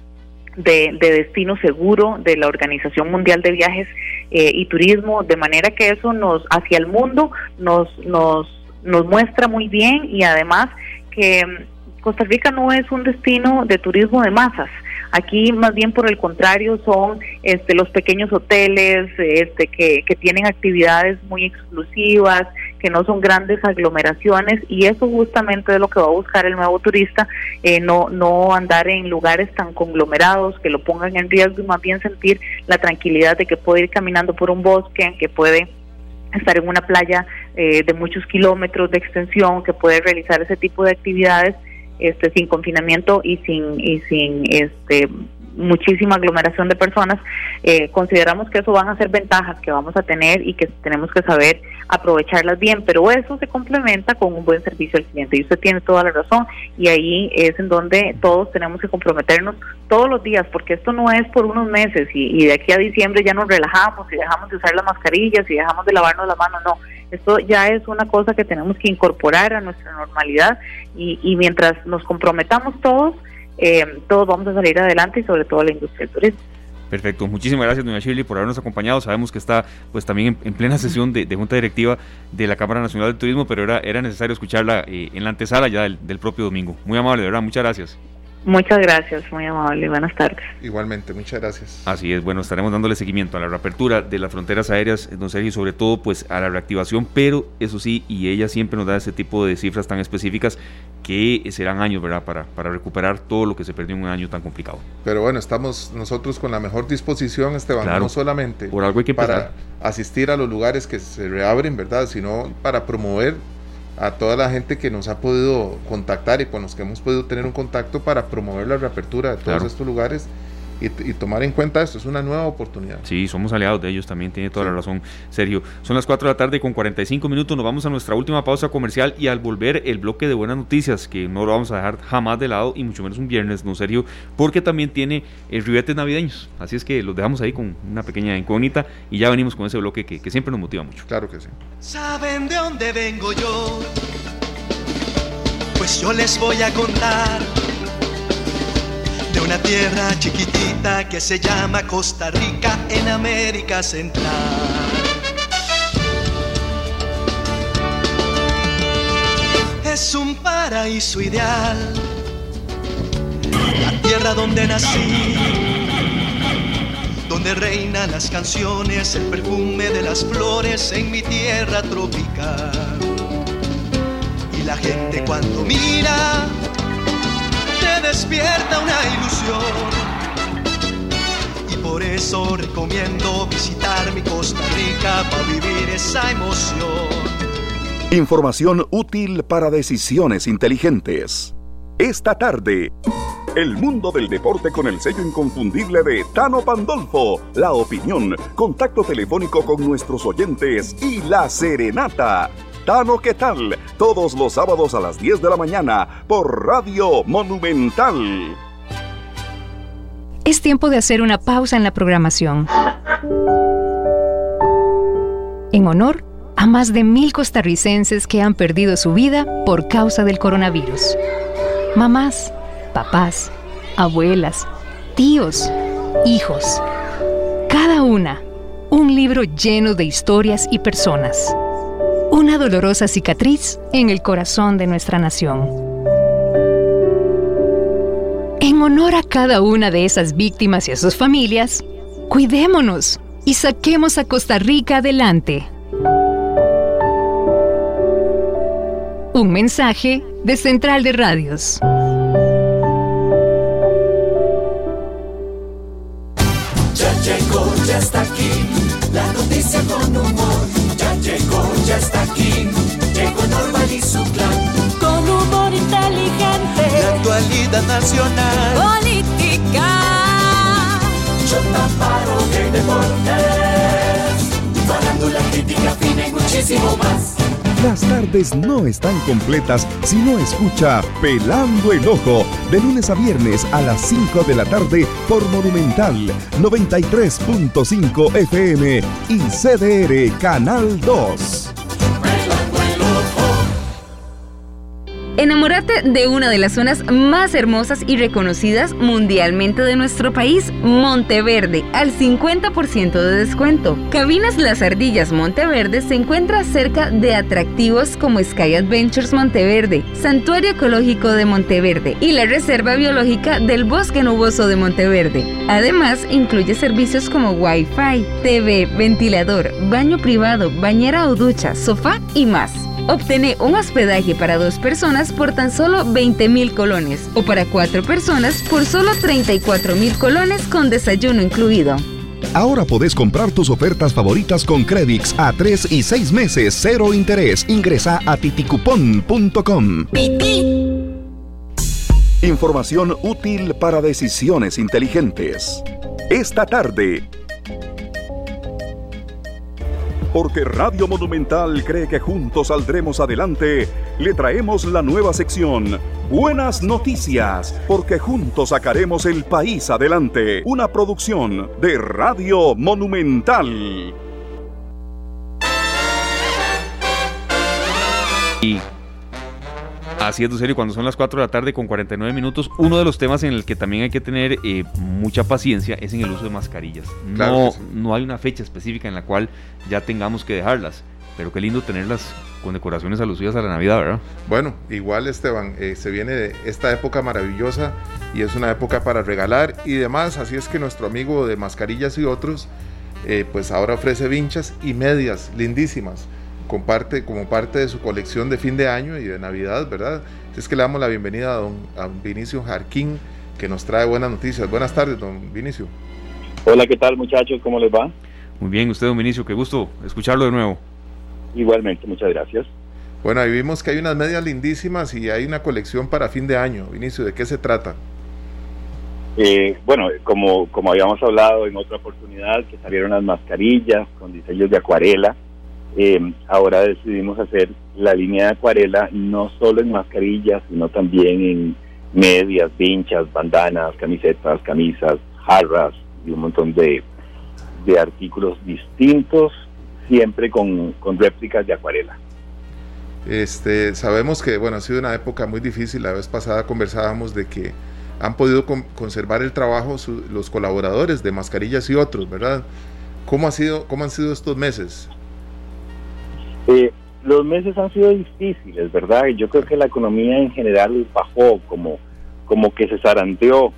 de, destino seguro de la Organización Mundial de Viajes eh, y Turismo, de manera que eso nos hacia el mundo nos nos nos muestra muy bien y además que mm, Costa Rica no es un destino de turismo de masas. Aquí más bien por el contrario son este, los pequeños hoteles este, que, que tienen actividades muy exclusivas, que no son grandes aglomeraciones y eso justamente es lo que va a buscar el nuevo turista, eh, no, no andar en lugares tan conglomerados que lo pongan en riesgo y más bien sentir la tranquilidad de que puede ir caminando por un bosque, que puede estar en una playa eh, de muchos kilómetros de extensión, que puede realizar ese tipo de actividades este, sin confinamiento y sin, y sin este, muchísima aglomeración de personas, eh, consideramos que eso van a ser ventajas que vamos a tener y que tenemos que saber aprovecharlas bien, pero eso se complementa con un buen servicio al cliente y usted tiene toda la razón y ahí es en donde todos tenemos que comprometernos todos los días porque esto no es por unos meses y, de aquí a diciembre ya nos relajamos y dejamos de usar las mascarillas y dejamos de lavarnos las manos, no, esto ya es una cosa que tenemos que incorporar a nuestra normalidad y, y mientras nos comprometamos todos, eh, todos vamos a salir adelante y sobre todo la industria del turismo. Perfecto, muchísimas gracias doña Shirley por habernos acompañado. Sabemos que está pues también en, plena sesión de, Junta Directiva de la Cámara Nacional del Turismo, pero era, era necesario escucharla eh, en la antesala ya del, del propio domingo. Muy amable, de verdad, muchas gracias. Muchas gracias, muy amable. Buenas tardes. Igualmente, muchas gracias. Así es, bueno, estaremos dándole seguimiento a la reapertura de las fronteras aéreas, don Sergio, y sobre todo pues a la reactivación, pero eso sí, y ella siempre nos da ese tipo de cifras tan específicas que serán años, ¿verdad?, para, para recuperar todo lo que se perdió en un año tan complicado. Pero bueno, estamos nosotros con la mejor disposición, Esteban, no solamente por algo hay que para asistir a los lugares que se reabren, ¿verdad?, sino para promover a toda la gente que nos ha podido contactar y con los que hemos podido tener un contacto para promover la reapertura de todos estos lugares y, tomar en cuenta esto, es una nueva oportunidad. Sí, somos aliados de ellos también, tiene toda la razón Sergio. Son las 4 de la tarde con 45 minutos, nos vamos a nuestra última pausa comercial y al volver el bloque de buenas noticias, que no lo vamos a dejar jamás de lado y mucho menos un viernes, no Sergio, porque también tiene el ribetes navideños, así es que los dejamos ahí con una pequeña incógnita y ya venimos con ese bloque que, que siempre nos motiva mucho. Claro que sí. ¿Saben de dónde vengo yo? Pues yo les voy a contar una tierra chiquitita que se llama Costa Rica en América Central. Es un paraíso ideal, la tierra donde nací, donde reinan las canciones, el perfume de las flores en mi tierra tropical. Y la gente cuando mira despierta una ilusión. Y por eso recomiendo visitar mi Costa Rica para vivir esa emoción. Información útil para decisiones inteligentes. Esta tarde, el mundo del deporte con el sello inconfundible de Tano Pandolfo. La opinión, contacto telefónico con nuestros oyentes y la serenata. Tano, ¿qué tal? Todos los sábados a las 10 de la mañana por Radio Monumental. Es tiempo de hacer una pausa en la programación. En honor a más de mil costarricenses que han perdido su vida por causa del coronavirus. Mamás, papás, abuelas, tíos, hijos. Cada una, un libro lleno de historias y personas una dolorosa cicatriz en el corazón de nuestra nación. En honor a cada una de esas víctimas y a sus familias, cuidémonos y saquemos a Costa Rica adelante. Un mensaje de Central de Radios. Ya llegó, ya está aquí, la noticia con humor. Está aquí. Llegó Normal y su clan. Con humor inteligente. La actualidad nacional. Política. Yo paro de deportes. Farándula, crítica fina y muchísimo más. Las tardes no están completas si no escucha Pelando el Ojo de lunes a viernes a las 5 de la tarde por Monumental 93.5 FM y CDR Canal 2. Enamórate de una de las zonas más hermosas y reconocidas mundialmente de nuestro país, Monteverde, al 50% de descuento. Cabinas Las Ardillas Monteverde se encuentra cerca de atractivos como Sky Adventures Monteverde, Santuario Ecológico de Monteverde y la Reserva Biológica del Bosque Nuboso de Monteverde. Además, incluye servicios como Wi-Fi, TV, ventilador, baño privado, bañera o ducha, sofá y más. Obtené un hospedaje para dos personas por tan solo 20 mil colones o para cuatro personas por solo 34 mil colones con desayuno incluido. Ahora podés comprar tus ofertas favoritas con Credix a 3 y 6 meses, cero interés. Ingresa a titicupón.com. Información útil para decisiones inteligentes. Esta tarde. Porque Radio Monumental cree que juntos saldremos adelante, le traemos la nueva sección. Buenas noticias, porque juntos sacaremos el país adelante. Una producción de Radio Monumental. Y haciendo serio, cuando son las 4 de la tarde con 49 minutos, uno de los temas en el que también hay que tener eh, mucha paciencia es en el uso de mascarillas. Claro no, sí. no hay una fecha específica en la cual ya tengamos que dejarlas, pero qué lindo tenerlas con decoraciones alusivas a la Navidad, ¿verdad? Bueno, igual Esteban, eh, se viene esta época maravillosa y es una época para regalar y demás, así es que nuestro amigo de mascarillas y otros, eh, pues ahora ofrece vinchas y medias lindísimas, comparte como parte de su colección de fin de año y de Navidad, ¿verdad? Así es que le damos la bienvenida a don, a Vinicio Jarquín, que nos trae buenas noticias. Buenas tardes, don Vinicio. Hola, ¿qué tal muchachos? ¿Cómo les va? Muy bien, usted, don Vinicio, qué gusto escucharlo de nuevo. Igualmente, muchas gracias. Bueno, ahí vimos que hay unas medias lindísimas y hay una colección para fin de año. Vinicio, ¿de qué se trata? Eh, bueno, como, como habíamos hablado en otra oportunidad, que salieron las mascarillas con diseños de acuarela, eh, ahora decidimos hacer la línea de acuarela no solo en mascarillas, sino también en medias, vinchas, bandanas, camisetas, camisas, jarras y un montón de, de artículos distintos, siempre con, con réplicas de acuarela. Este, sabemos que bueno, ha sido una época muy difícil. La vez pasada conversábamos de que han podido con- conservar el trabajo su- los colaboradores de mascarillas y otros, ¿verdad? ¿Cómo, ha sido, ¿Cómo han sido estos meses? Eh, los meses han sido difíciles, ¿verdad? Yo creo que la economía en general bajó, como, como que se zarandeó.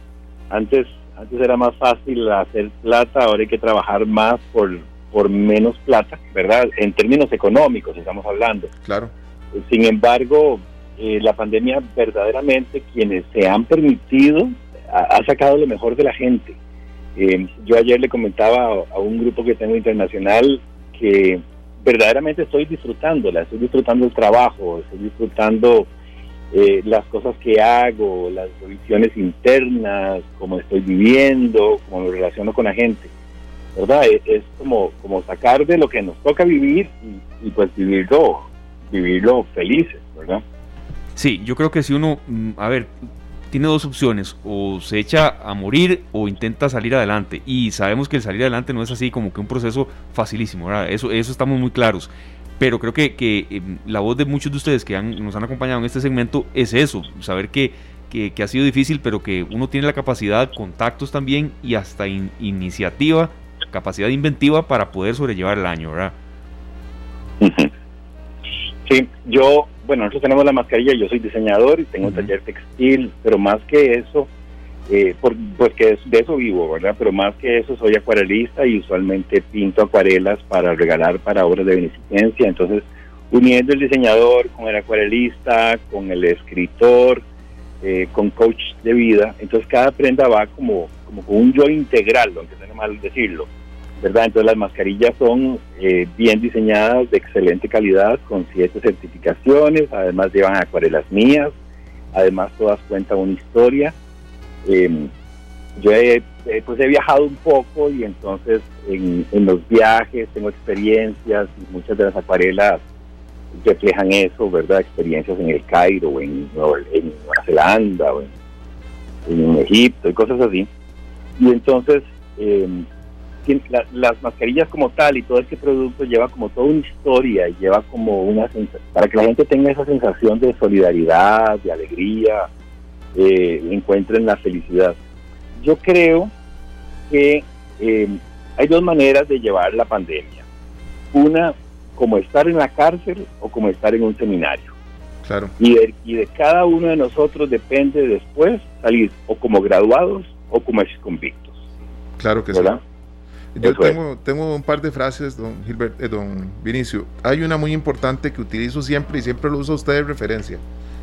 Antes, antes era más fácil hacer plata, ahora hay que trabajar más por, por menos plata, ¿verdad? En términos económicos estamos hablando. Claro. Sin embargo, eh, la pandemia verdaderamente quienes se han permitido ha, ha sacado lo mejor de la gente. Eh, yo ayer le comentaba a, a un grupo que tengo internacional que verdaderamente estoy disfrutándola, estoy disfrutando el trabajo, estoy disfrutando eh, las cosas que hago, las revisiones internas, cómo estoy viviendo, cómo me relaciono con la gente. ¿Verdad? Es, es como, como sacar de lo que nos toca vivir y, y pues vivirlo, vivirlo felices, ¿verdad? Sí, yo creo que si uno, mm, a ver, tiene dos opciones, o se echa a morir o intenta salir adelante. Y sabemos que el salir adelante no es así como que un proceso facilísimo, ¿verdad? Eso, eso estamos muy claros. Pero creo que, que, eh, la voz de muchos de ustedes que nos han acompañado en este segmento es eso, saber que, que, ha sido difícil, pero que uno tiene la capacidad, contactos también y hasta in- iniciativa, capacidad inventiva para poder sobrellevar el año, ¿verdad? Sí, yo, bueno, nosotros tenemos la mascarilla, yo soy diseñador y tengo un taller textil, pero más que eso, eh, por- porque es- de eso vivo, ¿verdad? Pero más que eso soy acuarelista y usualmente pinto acuarelas para regalar para obras de beneficencia, entonces uniendo el diseñador con el acuarelista, con el escritor, eh, con coach de vida, entonces cada prenda va como, como con un yo integral, aunque suene mal decirlo, ¿verdad? Entonces las mascarillas son eh, bien diseñadas, de excelente calidad, con siete certificaciones, además llevan acuarelas mías, además todas cuentan una historia. Em, yo he, pues he viajado un poco y entonces en, los viajes tengo experiencias y muchas de las acuarelas reflejan eso, ¿verdad? Experiencias en el Cairo, en, en Nueva Zelanda, o en, en Egipto y cosas así. Y entonces eh, las mascarillas como tal y todo este producto lleva como toda una historia y lleva como una para que la gente tenga esa sensación de solidaridad, de alegría, eh, encuentren la felicidad. Yo creo que eh, hay dos maneras de llevar la pandemia. Una, como estar en la cárcel o como estar en un seminario. Claro. Y de, y de cada uno de nosotros depende después salir o como graduados o como ex convictos. Claro que ¿verdad? sí. Yo tengo, tengo, un par de frases, don Gilbert, eh, don Vinicio. Hay una muy importante que utilizo siempre y siempre lo uso usted de referencia.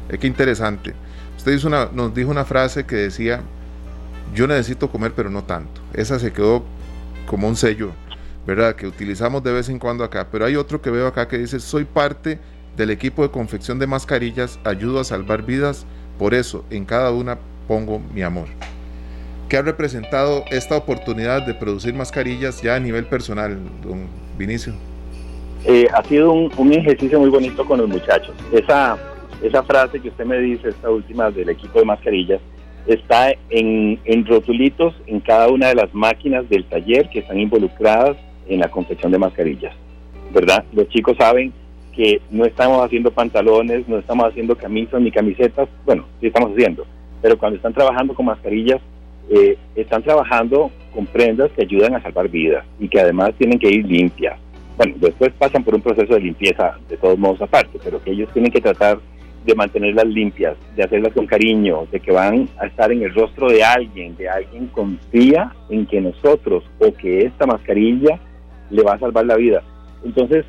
Es que interesante. Usted hizo una, nos dijo una frase que decía, yo necesito comer pero no tanto. Esa se quedó como un sello, ¿verdad? Que utilizamos de vez en cuando acá. Pero hay otro que veo acá que dice, soy parte del equipo de confección de mascarillas, ayudo a salvar vidas, por eso en cada una pongo mi amor. ¿Qué ha representado esta oportunidad de producir mascarillas ya a nivel personal, don Vinicio? Eh, ha sido un, ejercicio muy bonito con los muchachos. Esa, esa frase que usted me dice, esta última del equipo de mascarillas, está en, en rotulitos en cada una de las máquinas del taller que están involucradas en la confección de mascarillas. ¿Verdad? Los chicos saben que no estamos haciendo pantalones, no estamos haciendo camisas ni camisetas, bueno, sí estamos haciendo, pero cuando están trabajando con mascarillas eh, están trabajando con prendas que ayudan a salvar vidas y que además tienen que ir limpias. Bueno, después pasan por un proceso de limpieza de todos modos aparte, pero que ellos tienen que tratar de mantenerlas limpias, de hacerlas con cariño, de que van a estar en el rostro de alguien, de alguien confía en que nosotros o que esta mascarilla le va a salvar la vida. Entonces,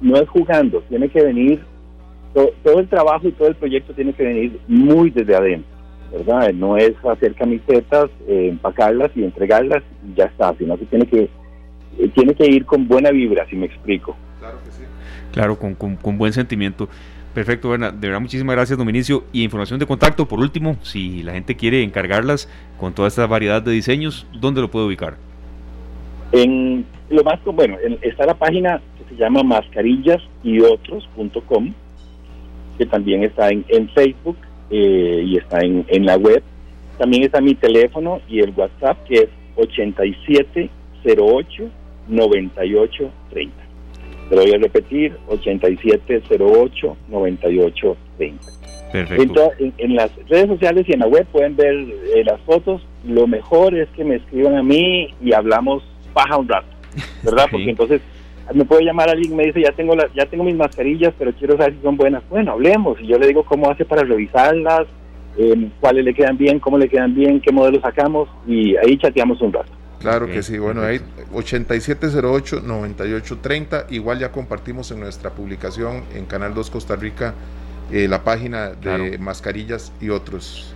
no es jugando, tiene que venir, todo el trabajo y todo el proyecto tiene que venir muy desde adentro. ¿Verdad? No es hacer camisetas, eh, empacarlas y entregarlas y ya está, sino que tiene que eh, tiene que ir con buena vibra, si me explico. Claro que sí. Claro, con, con, buen sentimiento. Perfecto, bueno, de verdad muchísimas gracias Dominicio. Y información de contacto, por último, si la gente quiere encargarlas con toda esta variedad de diseños, ¿dónde lo puede ubicar? En lo más, bueno, está la página que se llama mascarillasyotros.com, que también está en, en Facebook eh, y está en, en la web. También está mi teléfono y el WhatsApp que es 8708 9830. Te lo voy a repetir, 8708 9830. Perfecto. En, en, las redes sociales y en la web pueden ver eh, las fotos. Lo mejor es que me escriban a mí y hablamos paja un rato, ¿verdad? [LAUGHS] Porque entonces me puede llamar alguien y me dice, ya tengo, las, ya tengo mis mascarillas, pero quiero saber si son buenas. Bueno, hablemos. Y yo le digo cómo hace para revisarlas, eh, cuáles le quedan bien, cómo le quedan bien, qué modelo sacamos, y ahí chateamos un rato. Claro que sí, bueno, ahí 8708-9830, igual ya compartimos en nuestra publicación en Canal 2 Costa Rica eh, la página de mascarillas y otros.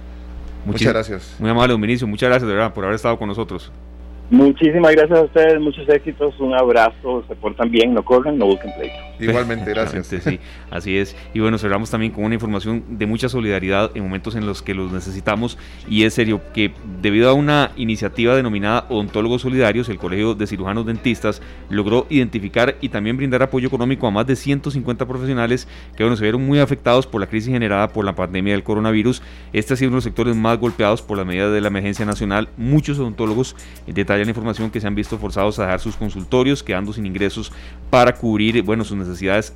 muchas gracias. Muy amable, Dominicio, muchas gracias de verdad por haber estado con nosotros. Muchísimas gracias a ustedes, muchos éxitos, un abrazo, se portan bien, no corran, no busquen pleito. [LAUGHS] Igualmente, gracias. sí, así es. Y bueno, cerramos también con una información de mucha solidaridad en momentos en los que los necesitamos y es serio que debido a una iniciativa denominada Odontólogos Solidarios, el Colegio de Cirujanos Dentistas logró identificar y también brindar apoyo económico a más de 150 profesionales que bueno, se vieron muy afectados por la crisis generada por la pandemia del coronavirus. Este ha sido uno de los sectores más golpeados por las medidas de la emergencia nacional. Muchos odontólogos detallan información que se han visto forzados a dejar sus consultorios, quedando sin ingresos para cubrir bueno, sus necesidades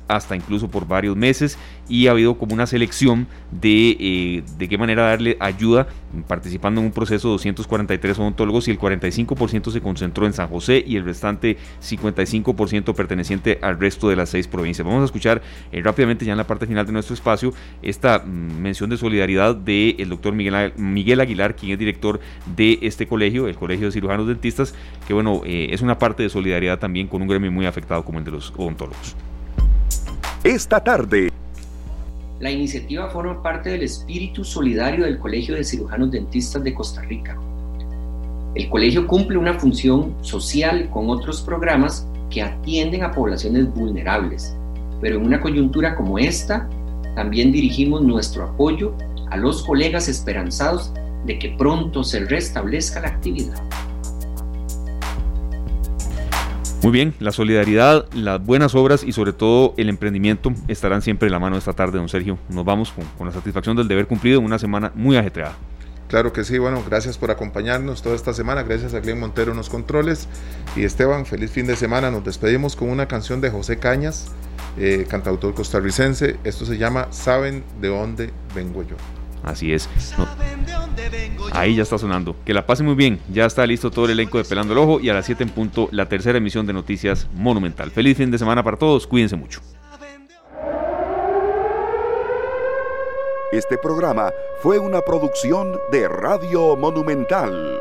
hasta incluso por varios meses y ha habido como una selección de eh, de qué manera darle ayuda participando en un proceso de 243 odontólogos y el 45% se concentró en San José y el restante 55% perteneciente al resto de las seis provincias. Vamos a escuchar eh, rápidamente ya en la parte final de nuestro espacio esta mm, mención de solidaridad del doctor Miguel, Miguel Aguilar, quien es director de este colegio, el Colegio de Cirujanos Dentistas, que bueno, eh, es una parte de solidaridad también con un gremio muy afectado como el de los odontólogos. Esta tarde la iniciativa forma parte del espíritu solidario del Colegio de Cirujanos Dentistas de Costa Rica. El colegio cumple una función social con otros programas que atienden a poblaciones vulnerables, pero en una coyuntura como esta, también dirigimos nuestro apoyo a los colegas esperanzados de que pronto se restablezca la actividad. Muy bien, la solidaridad, las buenas obras y sobre todo el emprendimiento estarán siempre en la mano esta tarde, don Sergio. Nos vamos con, la satisfacción del deber cumplido en una semana muy ajetreada. Claro que sí, bueno, gracias por acompañarnos toda esta semana, gracias a Glenn Montero en los controles y Esteban, feliz fin de semana, nos despedimos con una canción de José Cañas, eh, cantautor costarricense, esto se llama Saben de dónde vengo yo. Así es. Ahí ya está sonando. Que la pase muy bien. Ya está listo todo el elenco de Pelando el Ojo y a las 7 en punto la tercera emisión de Noticias Monumental. Feliz fin de semana para todos. Cuídense mucho. Este programa fue una producción de Radio Monumental.